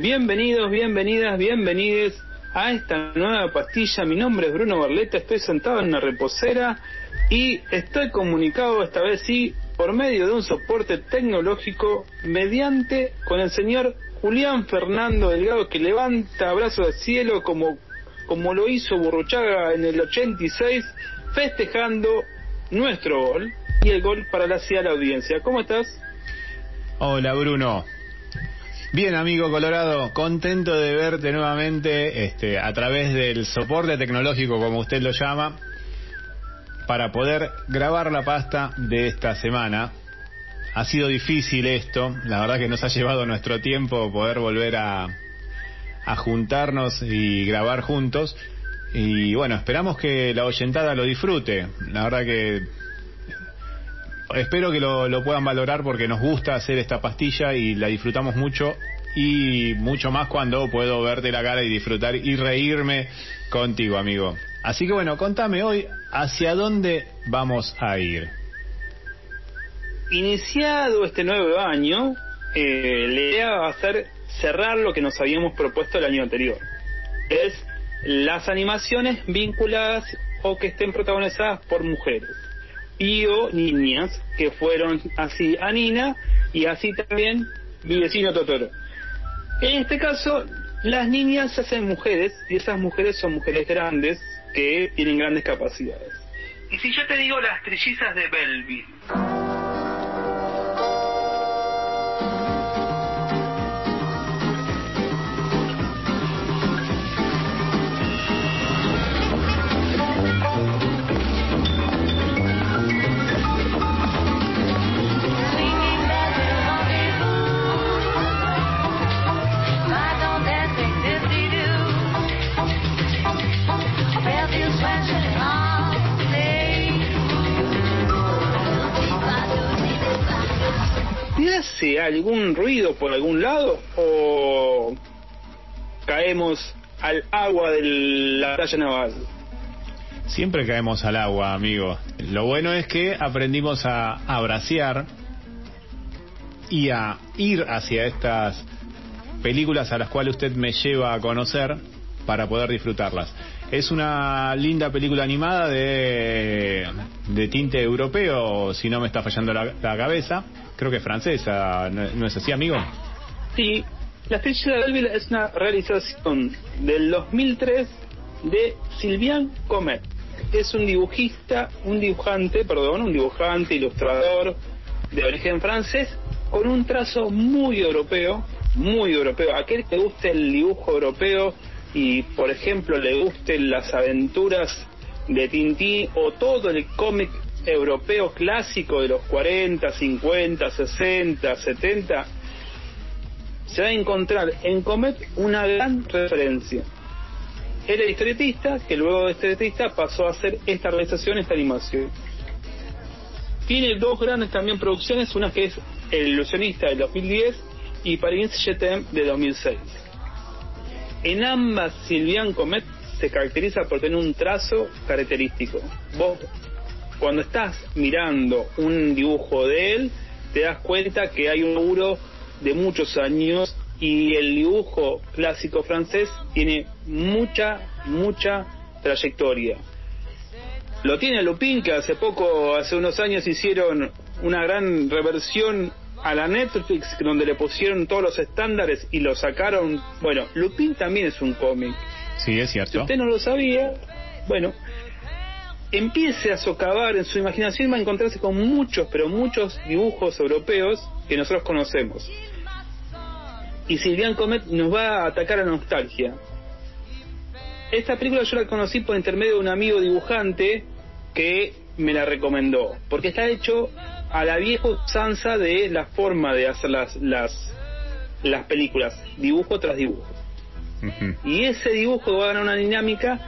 Bienvenidos, bienvenidas, bienvenides a esta nueva pastilla. Mi nombre es Bruno Barletta, estoy sentado en una reposera y estoy comunicado esta vez sí por medio de un soporte tecnológico mediante con el señor Julián Fernando Delgado que levanta brazos al cielo como, como lo hizo Burruchaga en el 86 festejando nuestro gol y el gol para la ciudad la audiencia. ¿Cómo estás? Hola Bruno, Bien, amigo Colorado, contento de verte nuevamente este, a través del soporte tecnológico, como usted lo llama, para poder grabar la pasta de esta semana. Ha sido difícil esto, la verdad que nos ha llevado nuestro tiempo poder volver a, a juntarnos y grabar juntos. Y bueno, esperamos que la oyentada lo disfrute. La verdad que espero que lo, puedan valorar porque nos gusta hacer esta pastilla y la disfrutamos mucho y mucho más cuando puedo verte la cara y disfrutar y reírme contigo, amigo. Así que bueno, contame hoy hacia dónde vamos a ir. Iniciado este nuevo año, eh, la idea va a ser cerrar lo que nos habíamos propuesto el año anterior. Es las animaciones vinculadas o que estén protagonizadas por mujeres y o niñas que fueron así a Nina y así también mi vecino Totoro. En este caso, las niñas se hacen mujeres y esas mujeres son mujeres grandes que tienen grandes capacidades. Y si yo te digo las trillizas de Belleville, hace algún ruido por algún lado o caemos al agua de la playa naval? Siempre caemos al agua, amigo. Lo bueno es que aprendimos a, a y a ir hacia estas películas a las cuales usted me lleva a conocer para poder disfrutarlas. Es una linda película animada de, de tinte europeo, si no me está fallando la, cabeza. Creo que es francesa, ¿no, es así, amigo? Sí, La Estrella de Belleville es una realización del 2003 de Sylvian Comet. Es un dibujista, un dibujante, perdón, un dibujante, ilustrador de origen francés, con un trazo muy europeo, muy europeo. Aquel que guste el dibujo europeo y por ejemplo le gusten las aventuras de Tintín o todo el cómic europeo clásico de los 40, 50, 60, 70, se va a encontrar en Comet una gran referencia. Era historietista que luego de historietista pasó a hacer esta realización, esta animación. Tiene dos grandes también producciones, una que es El ilusionista de 2010 y Paris Jetem de 2006. En ambas, Sylvian Comet se caracteriza por tener un trazo característico. Vos, cuando estás mirando un dibujo de él, te das cuenta que hay un laburo de muchos años y el dibujo clásico francés tiene mucha, mucha trayectoria. Lo tiene Lupin, que hace poco, hace unos años, hicieron una gran reversión a la Netflix donde le pusieron todos los estándares y lo sacaron. Bueno, Lupin también es un cómic. Sí, es cierto. Si usted no lo sabía, bueno, empiece a socavar en su imaginación va a encontrarse con muchos, pero muchos dibujos europeos que nosotros conocemos. Y Sylvian Comet nos va a atacar a nostalgia. Esta película yo la conocí por intermedio de un amigo dibujante que me la recomendó, porque está hecho a la vieja usanza de la forma de hacer las, las, las películas, dibujo tras dibujo. Y ese dibujo va a dar una dinámica,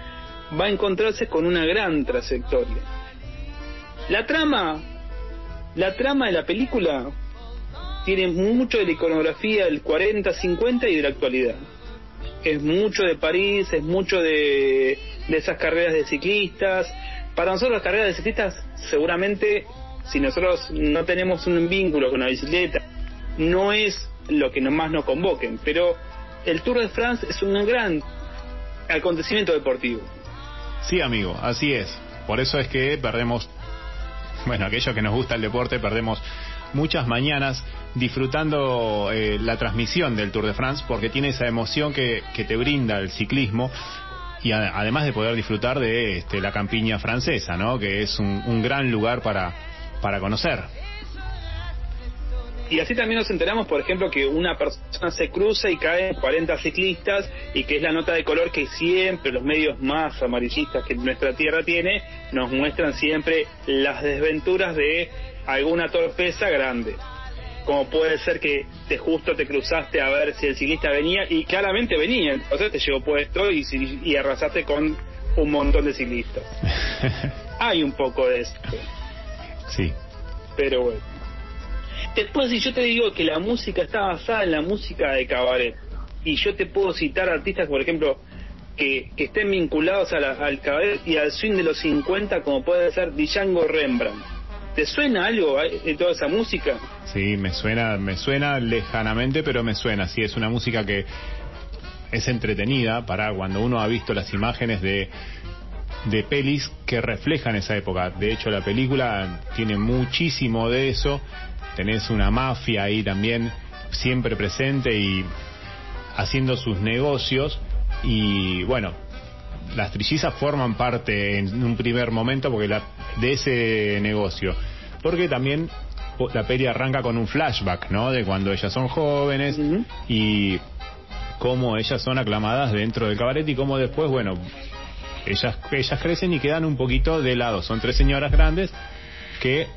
va a encontrarse con una gran trayectoria. La trama, la trama de la película tiene mucho de la iconografía del 40-50 y de la actualidad. es mucho de París, es mucho de, de esas carreras de ciclistas. Para nosotros las carreras de ciclistas seguramente si nosotros no tenemos un vínculo con la bicicleta, no es lo que más nos convoquen, pero el Tour de France es un gran acontecimiento deportivo. Sí, amigo, así es. Por eso es que perdemos, bueno, aquellos que nos gusta el deporte, perdemos muchas mañanas disfrutando eh, la transmisión del Tour de France porque tiene esa emoción que, que te brinda el ciclismo y a- además de poder disfrutar de este, la campiña francesa, ¿no? Que es un, un gran lugar para, para conocer. Y así también nos enteramos, por ejemplo, que una persona se cruza y caen 40 ciclistas y que es la nota de color que siempre los medios más amarillistas que nuestra tierra tiene nos muestran siempre las desventuras de alguna torpeza grande. Como puede ser que te justo te cruzaste a ver si el ciclista venía y claramente venía, entonces te llegó puesto y, y arrasaste con un montón de ciclistas. Hay un poco de esto, sí. pero bueno. Después, si yo te digo que la música está basada en la música de cabaret, y yo te puedo citar artistas, por ejemplo, que, que estén vinculados a la- al cabaret y al swing de los 50, como puede ser Django Rembrandt. ¿Te suena algo eh, de toda esa música? Sí, me suena, me suena lejanamente, pero me suena. Sí, es una música que es entretenida para cuando uno ha visto las imágenes de de pelis que reflejan esa época. De hecho, la película tiene muchísimo de eso. Tenés una mafia ahí también siempre presente y haciendo sus negocios y bueno, las trillizas forman parte en un primer momento porque la, de ese negocio. Porque también la peli arranca con un flashback, ¿no? De cuando ellas son jóvenes y cómo ellas son aclamadas dentro del cabaret y cómo después, bueno, ellas, ellas crecen y quedan un poquito de lado. Son tres señoras grandes que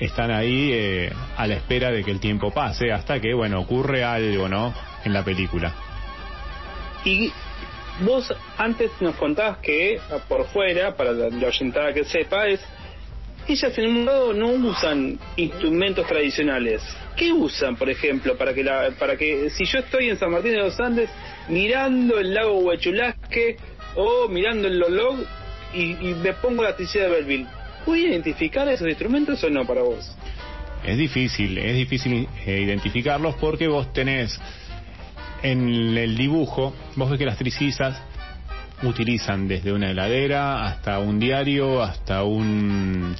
están ahí eh, a la espera de que el tiempo pase hasta que, bueno, ocurre algo, ¿no? En la película. Y vos antes nos contabas que ah, por fuera, para la, la oyentada que sepa, es ellas en un modo no usan instrumentos tradicionales. ¿Qué usan, por ejemplo, para que la, para que si yo estoy en San Martín de los Andes mirando el lago Huachulasque o mirando el Lolog y, y me pongo la tricilla de Belleville, ¿voy a identificar esos instrumentos o no para vos? Es difícil, es difícil eh, identificarlos porque vos tenés en el dibujo, vos ves que las tricizas utilizan desde una heladera hasta un diario, hasta un,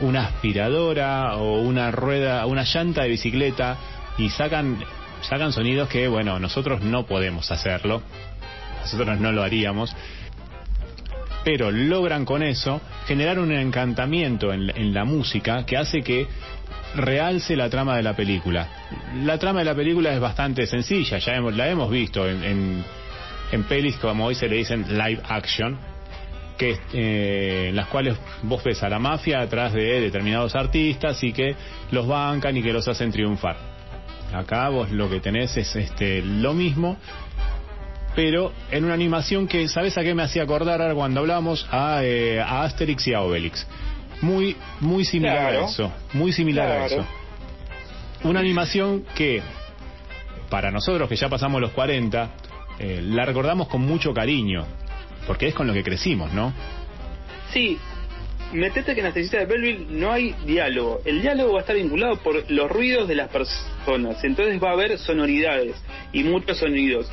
una aspiradora o una rueda, una llanta de bicicleta y sacan, sacan sonidos que, bueno, nosotros no podemos hacerlo, nosotros no lo haríamos, pero logran con eso generar un encantamiento en, la- música que hace que realce la trama de la película. La trama de la película es bastante sencilla, ya hemos, la hemos visto en, en, en pelis como hoy se le dicen live action, que eh, en las cuales vos ves a la mafia atrás de determinados artistas y que los bancan y que los hacen triunfar. Acá vos lo que tenés es este lo mismo, pero en una animación que, ¿sabes a qué me hacía acordar ahora cuando hablamos? A, eh, a Asterix y a Obelix. Muy, muy similar Claro. a eso, muy similar a eso. Una animación que, para nosotros que ya pasamos los 40, eh, la recordamos con mucho cariño, porque es con lo que crecimos, ¿no? Sí, metete que en la de Belleville no hay diálogo. El diálogo va a estar vinculado por los ruidos de las personas. Entonces va a haber sonoridades y muchos sonidos.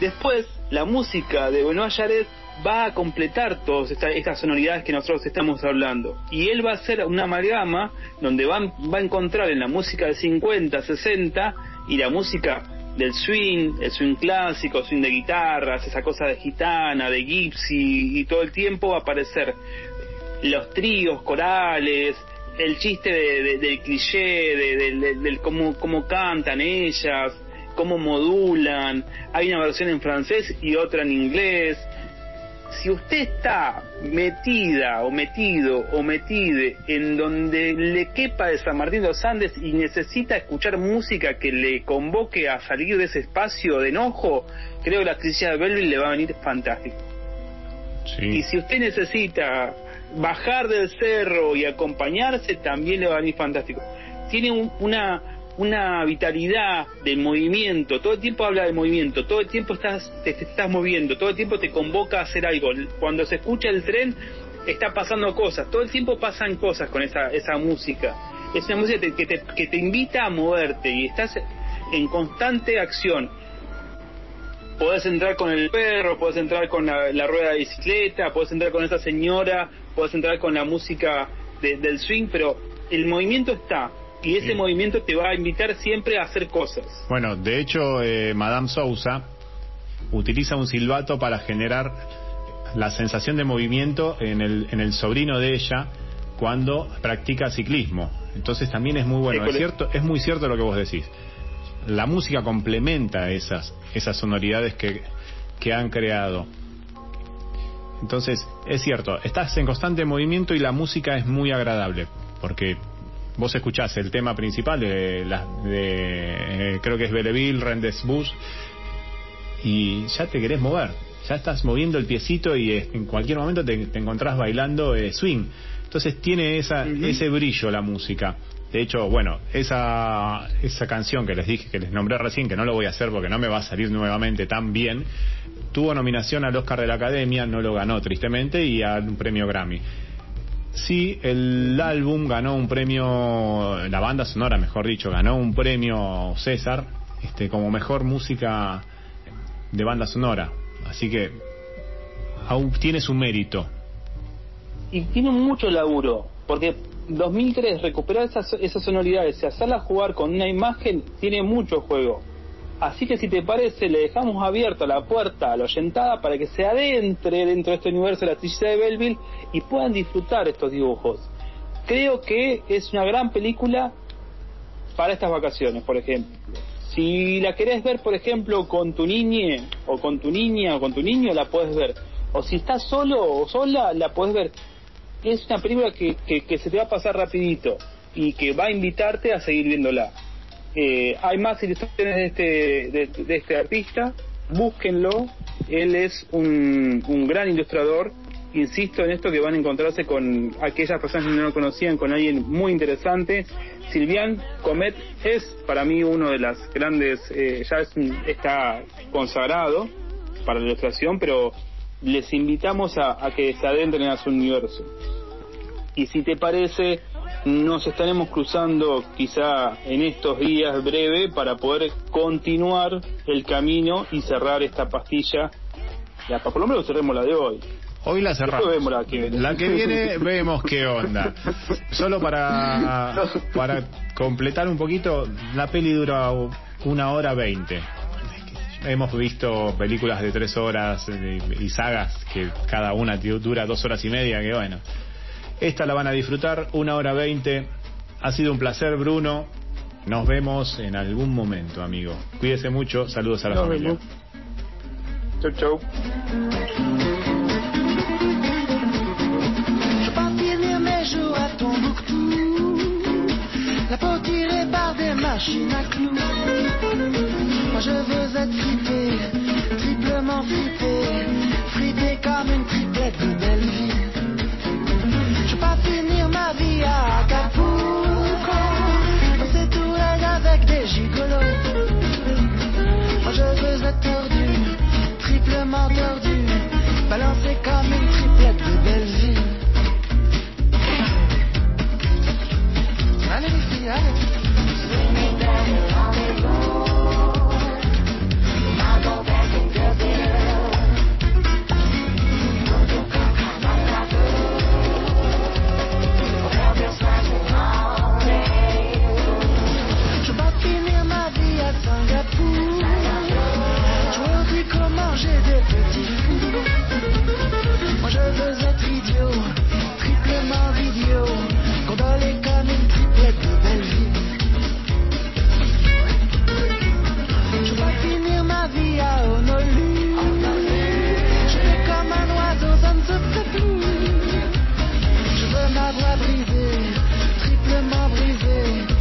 Después, la música de Benoit Jaret va a completar todas esta- estas sonoridades que nosotros estamos hablando. Y él va a hacer una amalgama donde va, va a encontrar en la música de 50, 60 y la música del swing, el swing clásico, swing de guitarras, esa cosa de gitana, de gypsy, y todo el tiempo va a aparecer los tríos, corales, el chiste de- de- del cliché, de, del cómo, cómo cantan ellas, cómo modulan. Hay una versión en francés y otra en inglés. Si usted está metida o metido o metide en donde le quepa de San Martín de los Andes y necesita escuchar música que le convoque a salir de ese espacio de enojo, creo que la crisis de Belleville le va a venir fantástico. Y si usted necesita bajar del cerro y acompañarse, también le va a venir fantástico. Tiene un- una, una vitalidad del movimiento, todo el tiempo habla de movimiento, todo el tiempo estás, te, estás moviendo, todo el tiempo te convoca a hacer algo. Cuando se escucha el tren, está pasando cosas, todo el tiempo pasan cosas con esa, esa música. Es una música que te, que te, invita a moverte y estás en constante acción. Podés entrar con el perro, podés entrar con la, rueda de bicicleta, podés entrar con esa señora, podés entrar con la música de- del swing, pero el movimiento está y ese Sí. movimiento te va a invitar siempre a hacer cosas. Bueno, de hecho, eh, Madame Sousa utiliza un silbato para generar la sensación de movimiento en el, en el sobrino de ella cuando practica ciclismo. Entonces también es muy bueno. Es cierto, es muy cierto lo que vos decís. La música complementa esas, esas sonoridades que, que han creado. Entonces, es cierto, estás en constante movimiento y la música es muy agradable, porque vos escuchás el tema principal de, la, de eh, creo que es Belleville, Rendezvous, y ya te querés mover, ya estás moviendo el piecito y eh, en cualquier momento te, te encontrás bailando eh, swing. Entonces tiene esa, ese brillo la música. De hecho, bueno, esa, esa canción que les dije, que les nombré recién, que no lo voy a hacer porque no me va a salir nuevamente tan bien, tuvo nominación al Oscar de la Academia, no lo ganó tristemente, y a un premio Grammy. Sí, el álbum ganó un premio, la banda sonora, mejor dicho, ganó un premio César este, como mejor música de banda sonora. Así que aún tiene su mérito. y tiene mucho laburo, porque 2003 recuperar esas, esas sonoridades hacerlas jugar con una imagen tiene mucho juego. Así que si te parece, le dejamos abierta la puerta a la oyentada para que se adentre dentro de este universo de la trillita de Belleville y puedan disfrutar estos dibujos. Creo que es una gran película para estas vacaciones, por ejemplo. Si la querés ver, por ejemplo, con tu niñe, o con tu niña, o con tu niño, la puedes ver. O si estás solo o sola, la puedes ver. Es una película que, que, que se te va a pasar rapidito y que va a invitarte a seguir viéndola. Eh, hay más ilustraciones de este, de, este artista, búsquenlo. Él es un, un gran ilustrador. Insisto en esto que van a encontrarse con aquellas personas que no lo conocían, con alguien muy interesante. Silvian Comet es para mí uno de las grandes, eh, ya es está consagrado para la ilustración, pero les invitamos a, a que se adentren a su universo. Y si te parece, nos estaremos cruzando quizá en estos días breve para poder continuar el camino y cerrar esta pastilla. Ya, por lo menos cerremos la de hoy. Hoy la cerramos. Vemos la que viene. La que viene vemos qué onda. Solo para, para completar un poquito, la peli dura una hora veinte. Hemos visto películas de tres horas y sagas que cada una dura dos horas y media, que bueno. Esta la van a disfrutar una hora veinte. Ha sido un placer, Bruno. Nos vemos en algún momento, amigo. Cuídese mucho. Saludos a la Nos familia. vemos. Chau, chau. Je pas finir mes jours à Tombouctou La peau tirée par des machines à clous Moi je veux être fripé, triplement fripé Fripé comme une triplette de belle vie Je pas finir ma vie à Acapulco. Danser tout raide avec des gigolos. Moi je veux être tordu, triplement tordu Balancé comme une triplette de belle vie Allez les filles, allez manger des petits. Moi je veux être idiot, triplement idiot, condolé comme une triplette de belle vie. Je vais finir ma vie à Honolulu. Je vais comme un oiseau dans the blue. Je veux ma voix brisée, triplement brisée.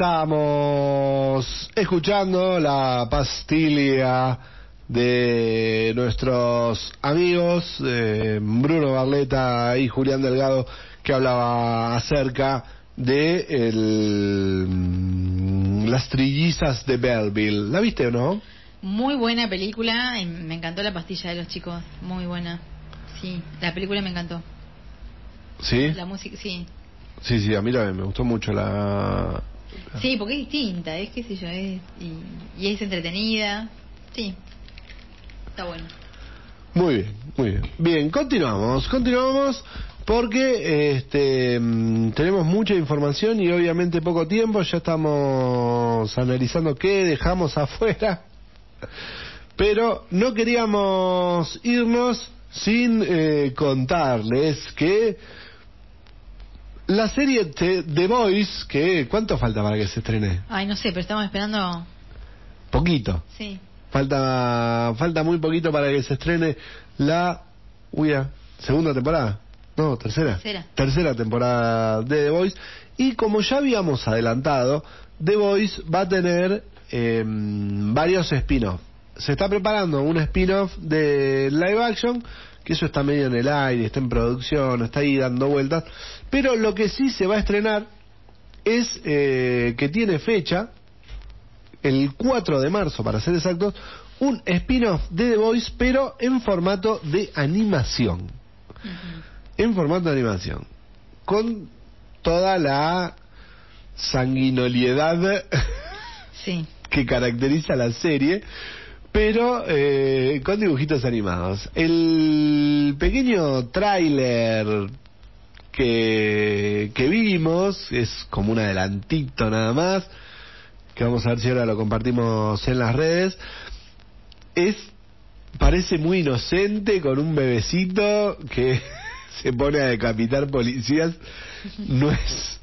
Ahí estábamos escuchando la pastilla de nuestros amigos eh, Bruno Barleta y Julián Delgado que hablaba acerca de el, mm, las trillizas de Belleville. ¿La viste o no? Muy buena película, y me encantó la pastilla de los chicos, muy buena. Sí, la película me encantó. Sí, La música, sí. sí, sí, a mí también me gustó mucho la... Sí, porque es distinta, es qué sé yo, es, y, es entretenida. Sí, está bueno. Muy bien, muy bien. Bien, continuamos, continuamos porque este mm, tenemos mucha información y obviamente poco tiempo, ya estamos analizando qué dejamos afuera, pero no queríamos irnos sin eh, contarles que la serie The The Voice, que ¿cuánto falta para que se estrene? Ay, no sé, pero estamos esperando. Poquito. Sí. Falta falta muy poquito para que se estrene la uy, segunda temporada. No, tercera. Tercera. Tercera temporada de The Voice y como ya habíamos adelantado, The Voice va a tener eh, varios spin-off. Se está preparando un spin-off de live action, que eso está medio en el aire, está en producción, está ahí dando vueltas, pero lo que sí se va a estrenar es eh, que tiene fecha, el 4 de marzo para ser exactos, un spin-off de The Voice, pero en formato de animación. En formato de animación. Con toda la sanguinoliedad Sí. que caracteriza la serie, pero eh, con dibujitos animados. El pequeño tráiler que, que vimos es como un adelantito nada más, que vamos a ver si ahora lo compartimos en las redes. Es parece muy inocente con un bebecito que se pone a decapitar policías. No es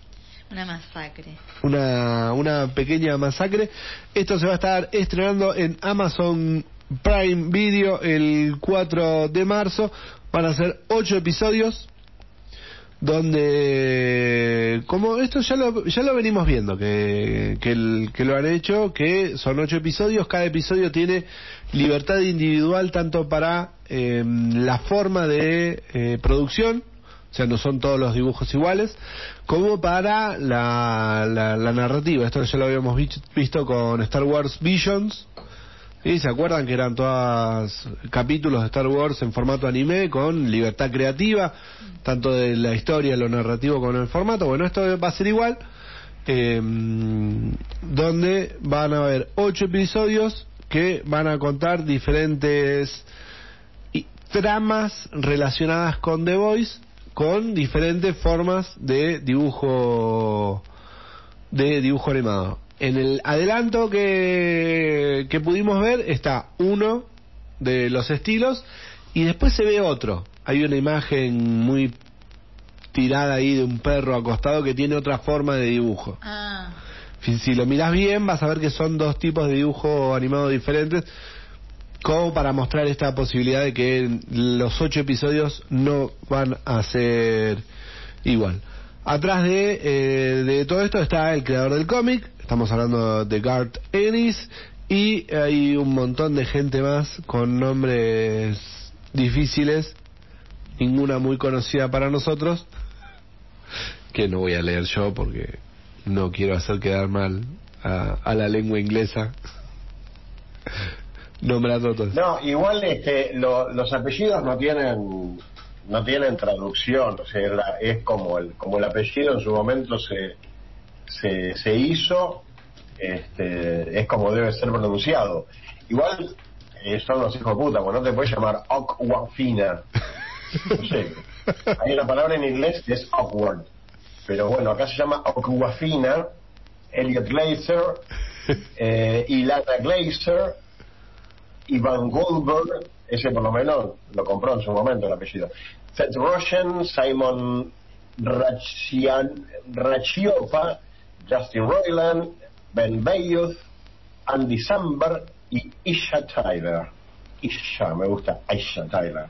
Una masacre. una, una pequeña masacre. Esto se va a estar estrenando en Amazon Prime Video el 4 de marzo. Van a ser ocho episodios donde como esto ya lo, ya lo venimos viendo que, que, el- que lo han hecho que son ocho episodios cada episodio tiene libertad individual tanto para eh, la forma de eh, producción o sea no son todos los dibujos iguales como para la, la, narrativa. Esto ya lo habíamos visto con Star Wars Visions ¿Sí? ¿Se acuerdan que eran todos capítulos de Star Wars en formato anime con libertad creativa, tanto de la historia, lo narrativo como el formato? Bueno, esto va a ser igual, eh, donde van a haber ocho episodios que van a contar diferentes tramas relacionadas con The Voice, con diferentes formas de dibujo de dibujo animado. En el adelanto que, que pudimos ver está uno de los estilos y después se ve otro. Hay una imagen muy tirada ahí de un perro acostado que tiene otra forma de dibujo. Ah, Si, si lo miras bien vas a ver que son dos tipos de dibujo animado diferentes como para mostrar esta posibilidad de que los ocho episodios no van a ser igual. Atrás de, eh, de todo esto está el creador del cómic, estamos hablando de Garth Ennis, y hay un montón de gente más con nombres difíciles, ninguna muy conocida para nosotros, que no voy a leer yo porque no quiero hacer quedar mal a, la lengua inglesa. Nombrando todos. No, igual este, lo- los apellidos no tienen no tienen traducción, o sea, la- es como el como el apellido en su momento se se, se hizo, este, es como debe ser pronunciado. Igual eh, son los hijos de puta, pues no te puedes llamar Okwafina. No sé. Hay una palabra en inglés que es awkward, pero bueno, acá se llama Okwafina, Elliot Glazer, eh, Ilana Glazer, Ivan Goldberg, ese por lo menos lo compró en su momento el apellido. Seth Rogen, Simon Rachian, Rachiopa, Justin Roiland, Ben Bayouth, Andy Samberg y Isha Tyler. Isha, me gusta, Isha Tyler.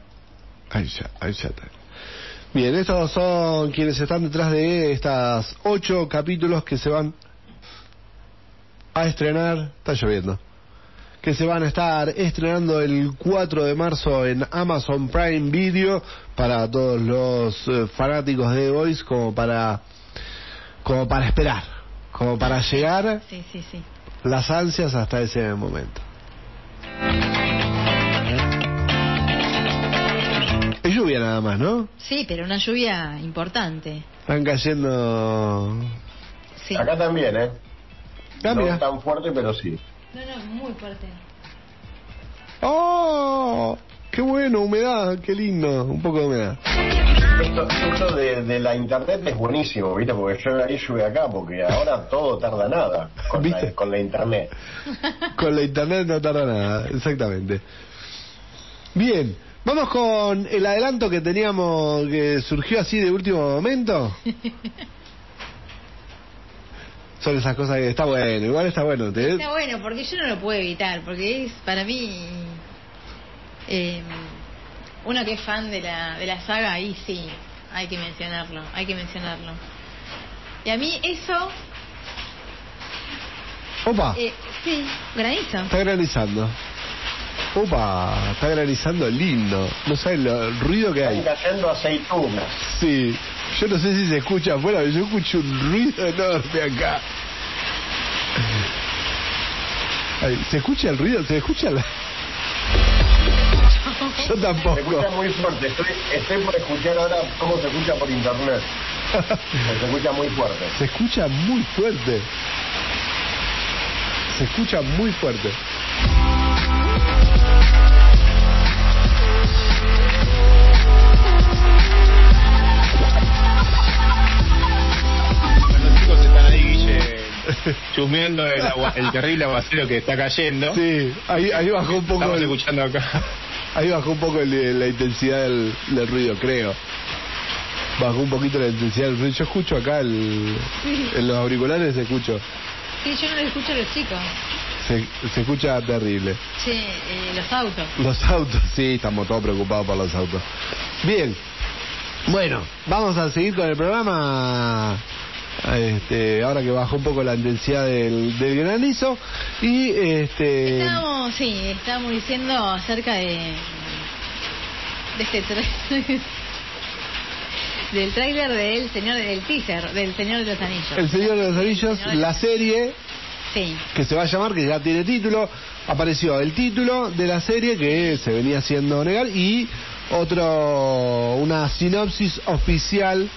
Ahí ya está. Bien, estos son quienes están detrás de estas ocho capítulos que se van a estrenar, está lloviendo, que se van a estar estrenando el 4 de marzo en Amazon Prime Video para todos los eh, fanáticos de The Voice como para como para esperar, como para llegar Sí, sí, sí. las ansias hasta ese momento. Es lluvia nada más, ¿no? Sí, pero una lluvia importante. Están cayendo... Sí. Acá también, ¿eh? Ah, no mira. tan fuerte, pero sí. No, no, muy fuerte. ¡Oh! ¡Qué bueno! Humedad, qué lindo. Un poco de humedad. Esto, esto de, de la internet es buenísimo, ¿viste? Porque yo ahí llueve acá, porque ahora todo tarda nada con, ¿Viste? la, con la internet. Con la internet no tarda nada, exactamente. Bien, vamos con el adelanto que teníamos, que surgió así de último momento. Son esas cosas que está bueno, igual está bueno. te- Está bueno, porque yo no lo puedo evitar, porque es para mí. Eh, uno que es fan de la, de la saga, ahí sí, hay que mencionarlo, hay que mencionarlo. Y a mí eso, Opa, eh, sí, granizo. está granizando. Opa, está granizando lindo. No sabes lo- el ruido que hay. Están cayendo aceitunas. Sí, yo no sé si se escucha afuera, pero yo escucho un ruido enorme acá. Ay, ¿Se escucha el ruido? ¿Se escucha la...? Yo Se tampoco. escucha muy fuerte. Estoy, estoy por escuchar ahora cómo se escucha por internet. Se escucha muy fuerte. Se escucha muy fuerte. Se escucha muy fuerte. Los chicos están ahí, Guille, chusmeando el, agua- el terrible aguacero que está cayendo. Sí, ahí, ahí bajó un poco Estamos el, escuchando acá. Ahí bajó un poco el- la intensidad del, del ruido, creo. Bajó un poquito la intensidad del ruido. Yo escucho acá el, en los auriculares, escucho. Sí, yo no lo escucho a los chicos. Se, se escucha terrible. Che, eh, los autos. Los autos, sí, estamos todos preocupados por los autos. Bien, bueno, vamos a seguir con el programa. Este, ahora que bajó un poco la intensidad del, del granizo y este Estábamos, sí, estábamos diciendo acerca de, de este del tráiler del señor del teaser del Señor de los Anillos. El Señor de los Anillos, de- la serie Sí, que se va a llamar, que ya tiene título, apareció el título de la serie que se venía haciendo negar y otro una sinopsis oficial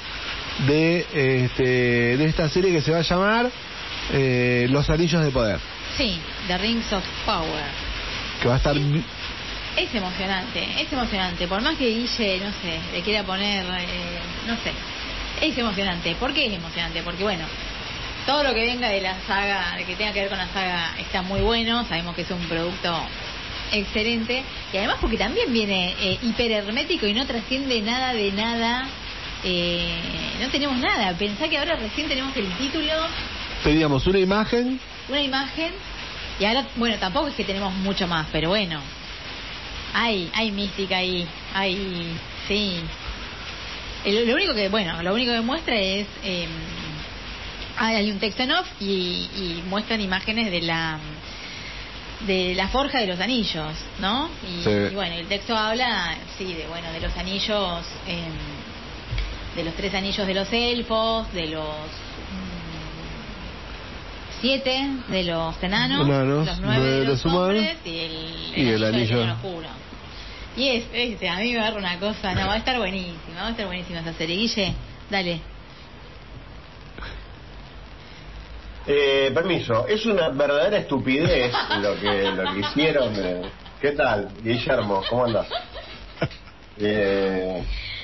de este de esta serie que se va a llamar eh, Los Anillos de Poder, sí, The Rings of Power. que va a estar Es emocionante, es emocionante. Por más que Guille, no sé, le quiera poner, eh, no sé, es emocionante. ¿Por qué es emocionante? Porque bueno, todo lo que venga de la saga, de que tenga que ver con la saga, está muy bueno. Sabemos que es un producto excelente. Y además porque también viene eh, hiper hermético y no trasciende nada de nada. Eh, no tenemos nada. Pensá que ahora recién tenemos el título, teníamos una imagen, una imagen. Y ahora, bueno, tampoco es que tenemos mucho más, pero bueno. Hay, hay mística ahí, hay, sí. El- lo único que, bueno, lo único que muestra es, eh, hay hay un texto en off y, y muestran imágenes de la de la forja de los anillos, ¿no? Y, Sí. y bueno, el texto habla, sí, de bueno, de los anillos, eh, de los tres anillos de los elfos, de los mm, siete de los enanos, Humanos, los nueve nueve de de los, humanos, hombres y el, y el del anillo. Oscuro. Y es, es- a mí me agarra una cosa, no, va a estar buenísima, va a estar buenísima esa serie. Guille, dale. Eh, permiso, es una verdadera estupidez lo que, lo que hicieron. eh. ¿Qué tal, Guillermo? ¿Cómo andas? Eh,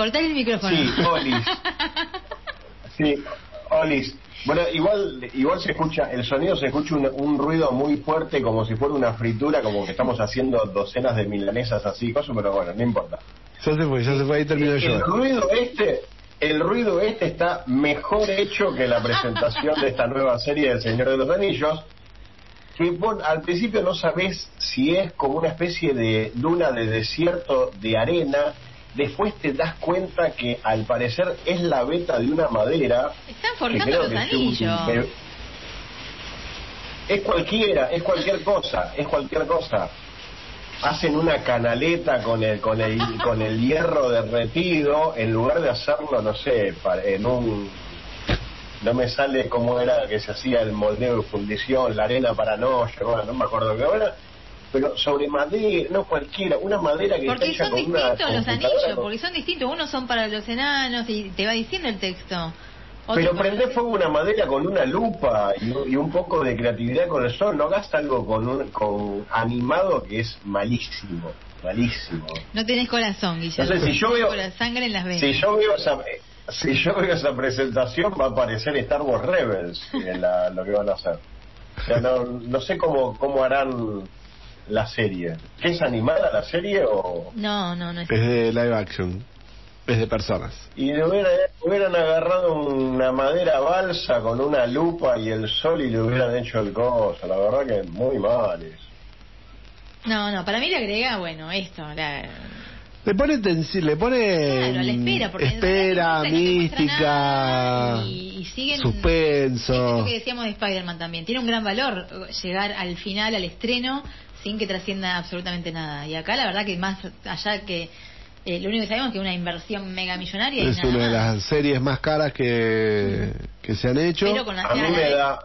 Cortale el micrófono. sí, Olis. Sí, Olis. Bueno, igual igual se escucha, el sonido se escucha un, un ruido muy fuerte como si fuera una fritura, como que estamos haciendo docenas de milanesas así, cosas, pero bueno, no importa. ya se fue, ya se fue, ahí terminó el El ruido este, el ruido este está mejor hecho que la presentación de esta nueva serie del Señor de los Anillos. Que vos al principio no sabés si es como una especie de luna de desierto de arena. Después te das cuenta que al parecer es la beta de una madera. Están forjando los es un- cualquiera, es cualquier cosa, es cualquier cosa. Hacen una canaleta con el con el con el hierro derretido en lugar de hacerlo, no sé, en un no me sale cómo era que se hacía el moldeo de fundición, la arena para no, bueno, no me acuerdo qué era, pero sobre madera, no cualquiera, una madera que Porque está hecha son con una distintos los anillos, con- porque son distintos. Unos son para los enanos y te va diciendo el texto. Pero prende fuego una madera con una lupa y, y un poco de creatividad con el sol. No gasta algo con un con animado que es malísimo, malísimo. No tenés corazón, Guillermo. No sé, si yo veo- la sangre en las venas. Si yo veo esa, si yo veo esa presentación va a aparecer Star Wars Rebels en la- lo que van a hacer. O sea, no, no sé cómo cómo harán la serie. ¿Qué es animada la serie o No, no, no es. Es de live action. Es de personas. y le hubieran, hubieran agarrado una madera balsa con una lupa y el sol y le hubieran hecho el coso? La verdad que muy mal eso. No, no, para mí le agrega, bueno, esto, la... Le pone tensi- le pone Claro, la espera, porque no mística, y, y siguen Es suspenso. lo que decíamos de Spider-Man también. Tiene un gran valor eh, llegar al final, al estreno, sin que trascienda absolutamente nada. Y acá la verdad que más allá que... eh, lo único que sabemos es que es una inversión mega millonaria y Es nada una de las series más caras que, que se han hecho. Pero con la A mí me de- da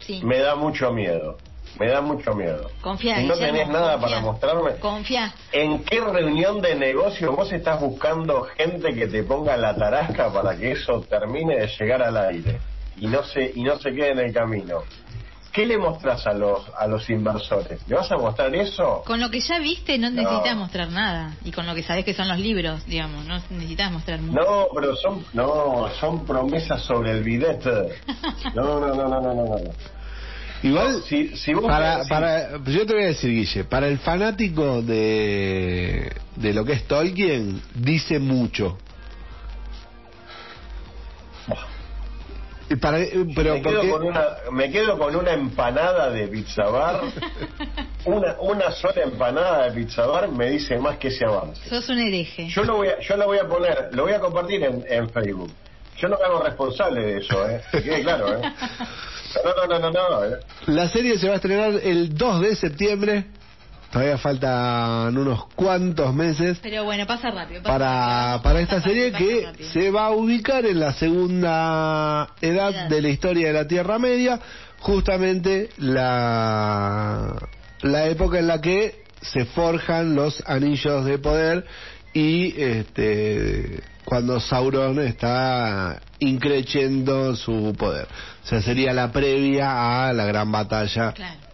Sí. me da mucho miedo. Me da mucho miedo. Confía, Si no Guillermo, tenés nada confía. para mostrarme, Confía. ¿En qué reunión de negocio vos estás buscando gente que te ponga la tarasca para que eso termine de llegar al aire y no se y no se quede en el camino? ¿Qué le mostrás a los a los inversores? ¿Le vas a mostrar eso? Con lo que ya viste no No. necesitas mostrar nada. Y con lo que sabes que son los libros, digamos, no necesitas mostrar mucho. No, pero son no son promesas sobre el billete. No, no, no, no, no, no. no. Igual, Si, si vos para, si- para, yo te voy a decir, Guille, para el fanático de, de lo que es Tolkien, dice mucho. Y para, pero me, quedo con una, me quedo con una empanada de pizza bar. Una, una sola empanada de pizza bar me dice más que ese avance. Sos un hereje. Yo lo voy a, yo lo voy a poner, lo voy a compartir en, en Facebook. Yo no me hago responsable de eso, ¿eh? Que quede claro, ¿eh? No, no, no, no, no, ¿eh? la serie se va a estrenar el 2 de septiembre. Todavía faltan unos cuantos meses Pero bueno, pasa rápido. pasa para, rápido. para esta Pasa serie rápido, que rápido. se va a ubicar en la segunda edad Edad. de la historia de la Tierra Media, justamente la, la época en la que se forjan los anillos de poder y este cuando Sauron está increciendo su poder. O sea, sería la previa a la gran batalla Claro.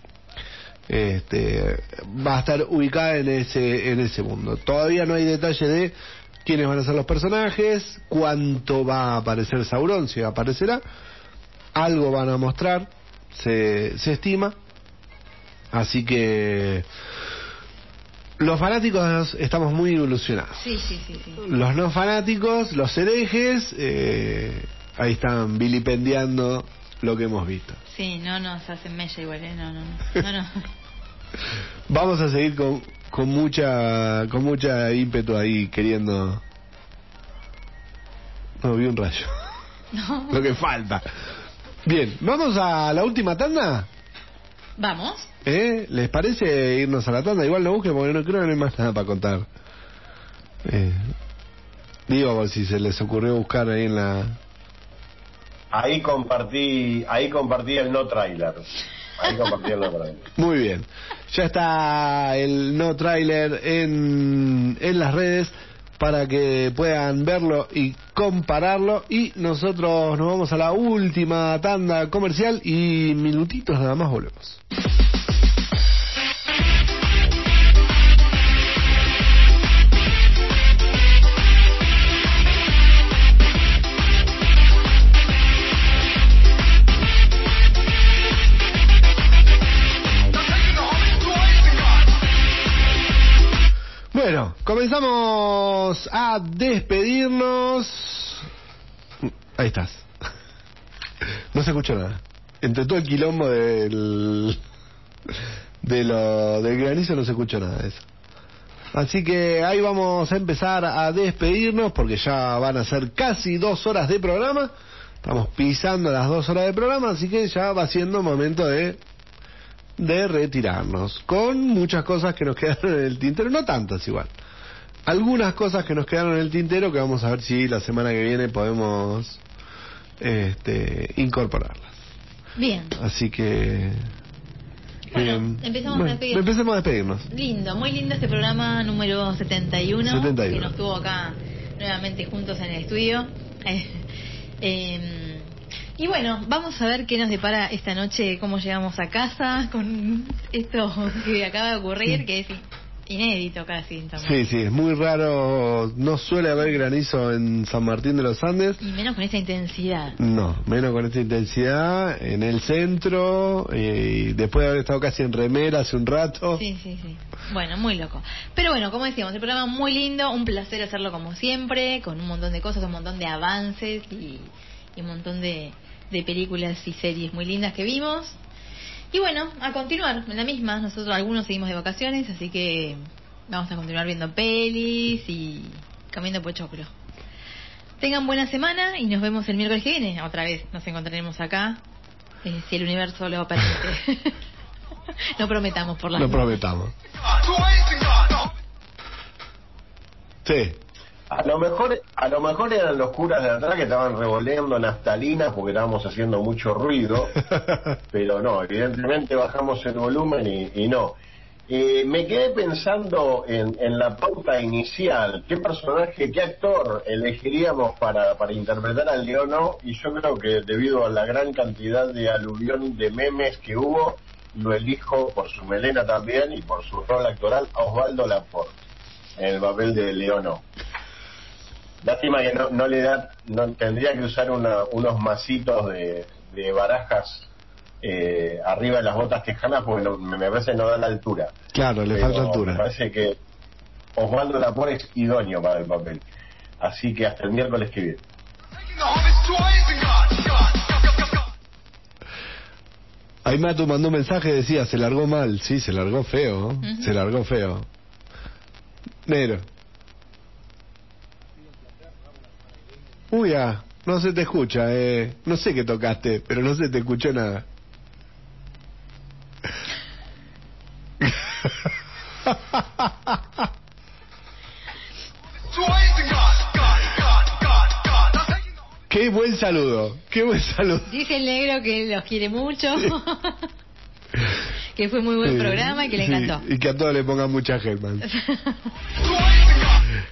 Este, va a estar ubicada en ese en ese mundo. Todavía no hay detalle de quiénes van a ser los personajes, cuánto va a aparecer Sauron, si aparecerá, algo van a mostrar, se, se estima, así que los fanáticos estamos muy ilusionados. Sí, sí, sí, sí. Los no fanáticos, los herejes, eh, ahí están vilipendiando lo que hemos visto. Sí, no nos hacen mella igual, ¿eh? No, no, no. no, no. Vamos a seguir con, con mucha con mucha ímpetu ahí queriendo. No, vi un rayo. No. Lo que falta. Bien, vamos a la última tanda. Vamos. ¿Eh? ¿Les parece irnos a la tanda? Igual no busquen porque no creo que no hay más nada para contar. Eh, digo, si se les ocurrió buscar ahí en la. Ahí compartí, ahí compartí el no trailer. Ahí compartí el no trailer. Muy bien. Ya está el no trailer en, en las redes para que puedan verlo y compararlo. Y nosotros nos vamos a la última tanda comercial y minutitos nada más volvemos. Comenzamos a despedirnos. Ahí estás. No se escuchó nada. Entre todo el quilombo del de lo del granizo no se escuchó nada de eso. Así que ahí vamos a empezar a despedirnos porque ya van a ser casi dos horas de programa. Estamos pisando las dos horas de programa, así que ya va siendo momento de de retirarnos, con muchas cosas que nos quedaron en el tintero, no tantas igual. Algunas cosas que nos quedaron en el tintero que vamos a ver si la semana que viene podemos este, incorporarlas. Bien. Así que... Bueno, eh, empezamos a bueno, despedir. empecemos a despedirnos. Lindo, muy lindo este programa número 71, 71. que nos tuvo acá nuevamente juntos en el estudio. Eh, eh, y bueno, vamos a ver qué nos depara esta noche, cómo llegamos a casa con esto que acaba de ocurrir, que es inédito casi. en San Sí, Martín. sí, es muy raro, no suele haber granizo en San Martín de los Andes. Y menos con esa intensidad. No, menos con esta intensidad, en el centro, eh, y después de haber estado casi en remera hace un rato. Sí, sí, sí. Bueno, muy loco. Pero bueno, como decíamos, el programa muy lindo, un placer hacerlo como siempre, con un montón de cosas, un montón de avances y, y un montón de, de películas y series muy lindas que vimos. Y bueno, a continuar en la misma. Nosotros algunos seguimos de vacaciones, así que vamos a continuar viendo pelis y comiendo pochoclo. Tengan buena semana y nos vemos el miércoles que viene. Otra vez nos encontraremos acá, eh, si el universo lo permite. no prometamos por la No prometamos. Sí. A lo mejor, a lo mejor eran los curas de atrás que estaban revoleando naftalinas porque estábamos haciendo mucho ruido, pero no, evidentemente bajamos el volumen y, y no. Eh, me quedé pensando en, en la pauta inicial, qué personaje, qué actor elegiríamos para, para interpretar al Leono, y yo creo que debido a la gran cantidad de aluvión de memes que hubo, lo elijo por su melena también y por su rol actoral a Osvaldo Laporte, en el papel de Leono. Lástima que no, no le da, no tendría que usar una- unos masitos de, de barajas eh, arriba de las botas tejanas porque no- me me parece que no da la altura. Claro, le falta Me altura. parece que Osvaldo Lapor es idóneo para el papel. Así que hasta el miércoles que viene. Ahí Matu mandó un mensaje decía, se largó mal. Sí, se largó feo. ¿no? Se largó feo. Negro. Uy, ah, no se te escucha. Eh. No sé qué tocaste, pero no se te escuchó nada. Qué buen saludo, qué buen saludo. Dice el negro que los quiere mucho, que fue muy buen Sí, programa y que le sí, encantó. Y que a todos le pongan mucha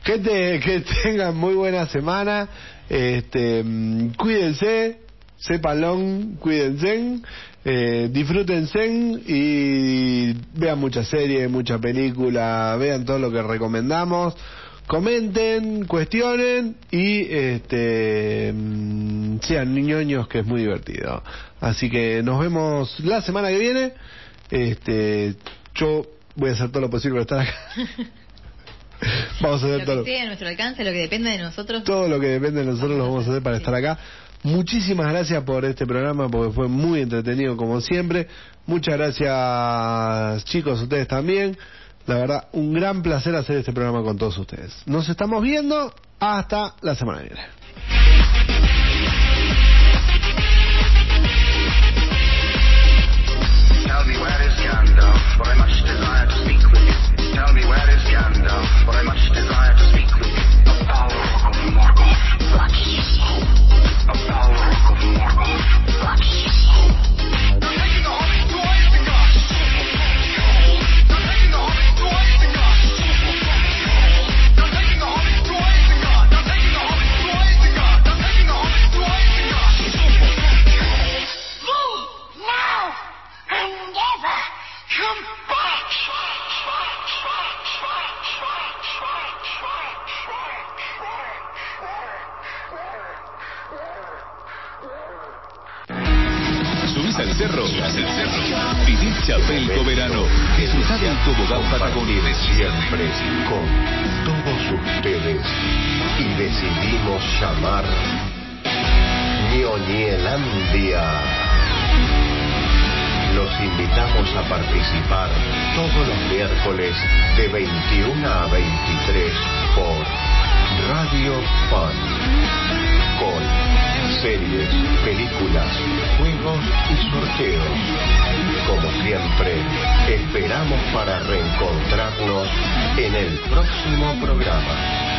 Hellman. Gente, que tengan muy buena semana. Este, mm, cuídense, sépanlo, cuídense, eh, disfrútense y vean muchas series, mucha película, vean todo lo que recomendamos. Comenten, cuestionen y este mm, sean niñoños que es muy divertido. Así que nos vemos la semana que viene. Este, yo voy a hacer todo lo posible para estar acá. Vamos a hacer todo Lo lo, que esté a nuestro alcance, lo que dependa de nosotros. todo lo que depende de nosotros lo vamos a hacer para estar acá. Muchísimas gracias por este programa porque fue muy entretenido como siempre. Muchas gracias chicos, ustedes también. La verdad, un gran placer hacer este programa con todos ustedes. Nos estamos viendo hasta la semana que viene. Tell me where is Gandalf, for I much desire to speak with you. Tell me where is Gandalf, for I much desire cerro, subís al cerro. Vivir Chapelco Verano. Disfrutad del tobogán Patagonia. Compartir siempre con todos ustedes y decidimos llamar Ñoñelandia. Los invitamos a participar todos los miércoles de 21 a 23 por Radio Fan con series, películas, juegos y sorteos. Como siempre, esperamos para reencontrarnos en el próximo programa.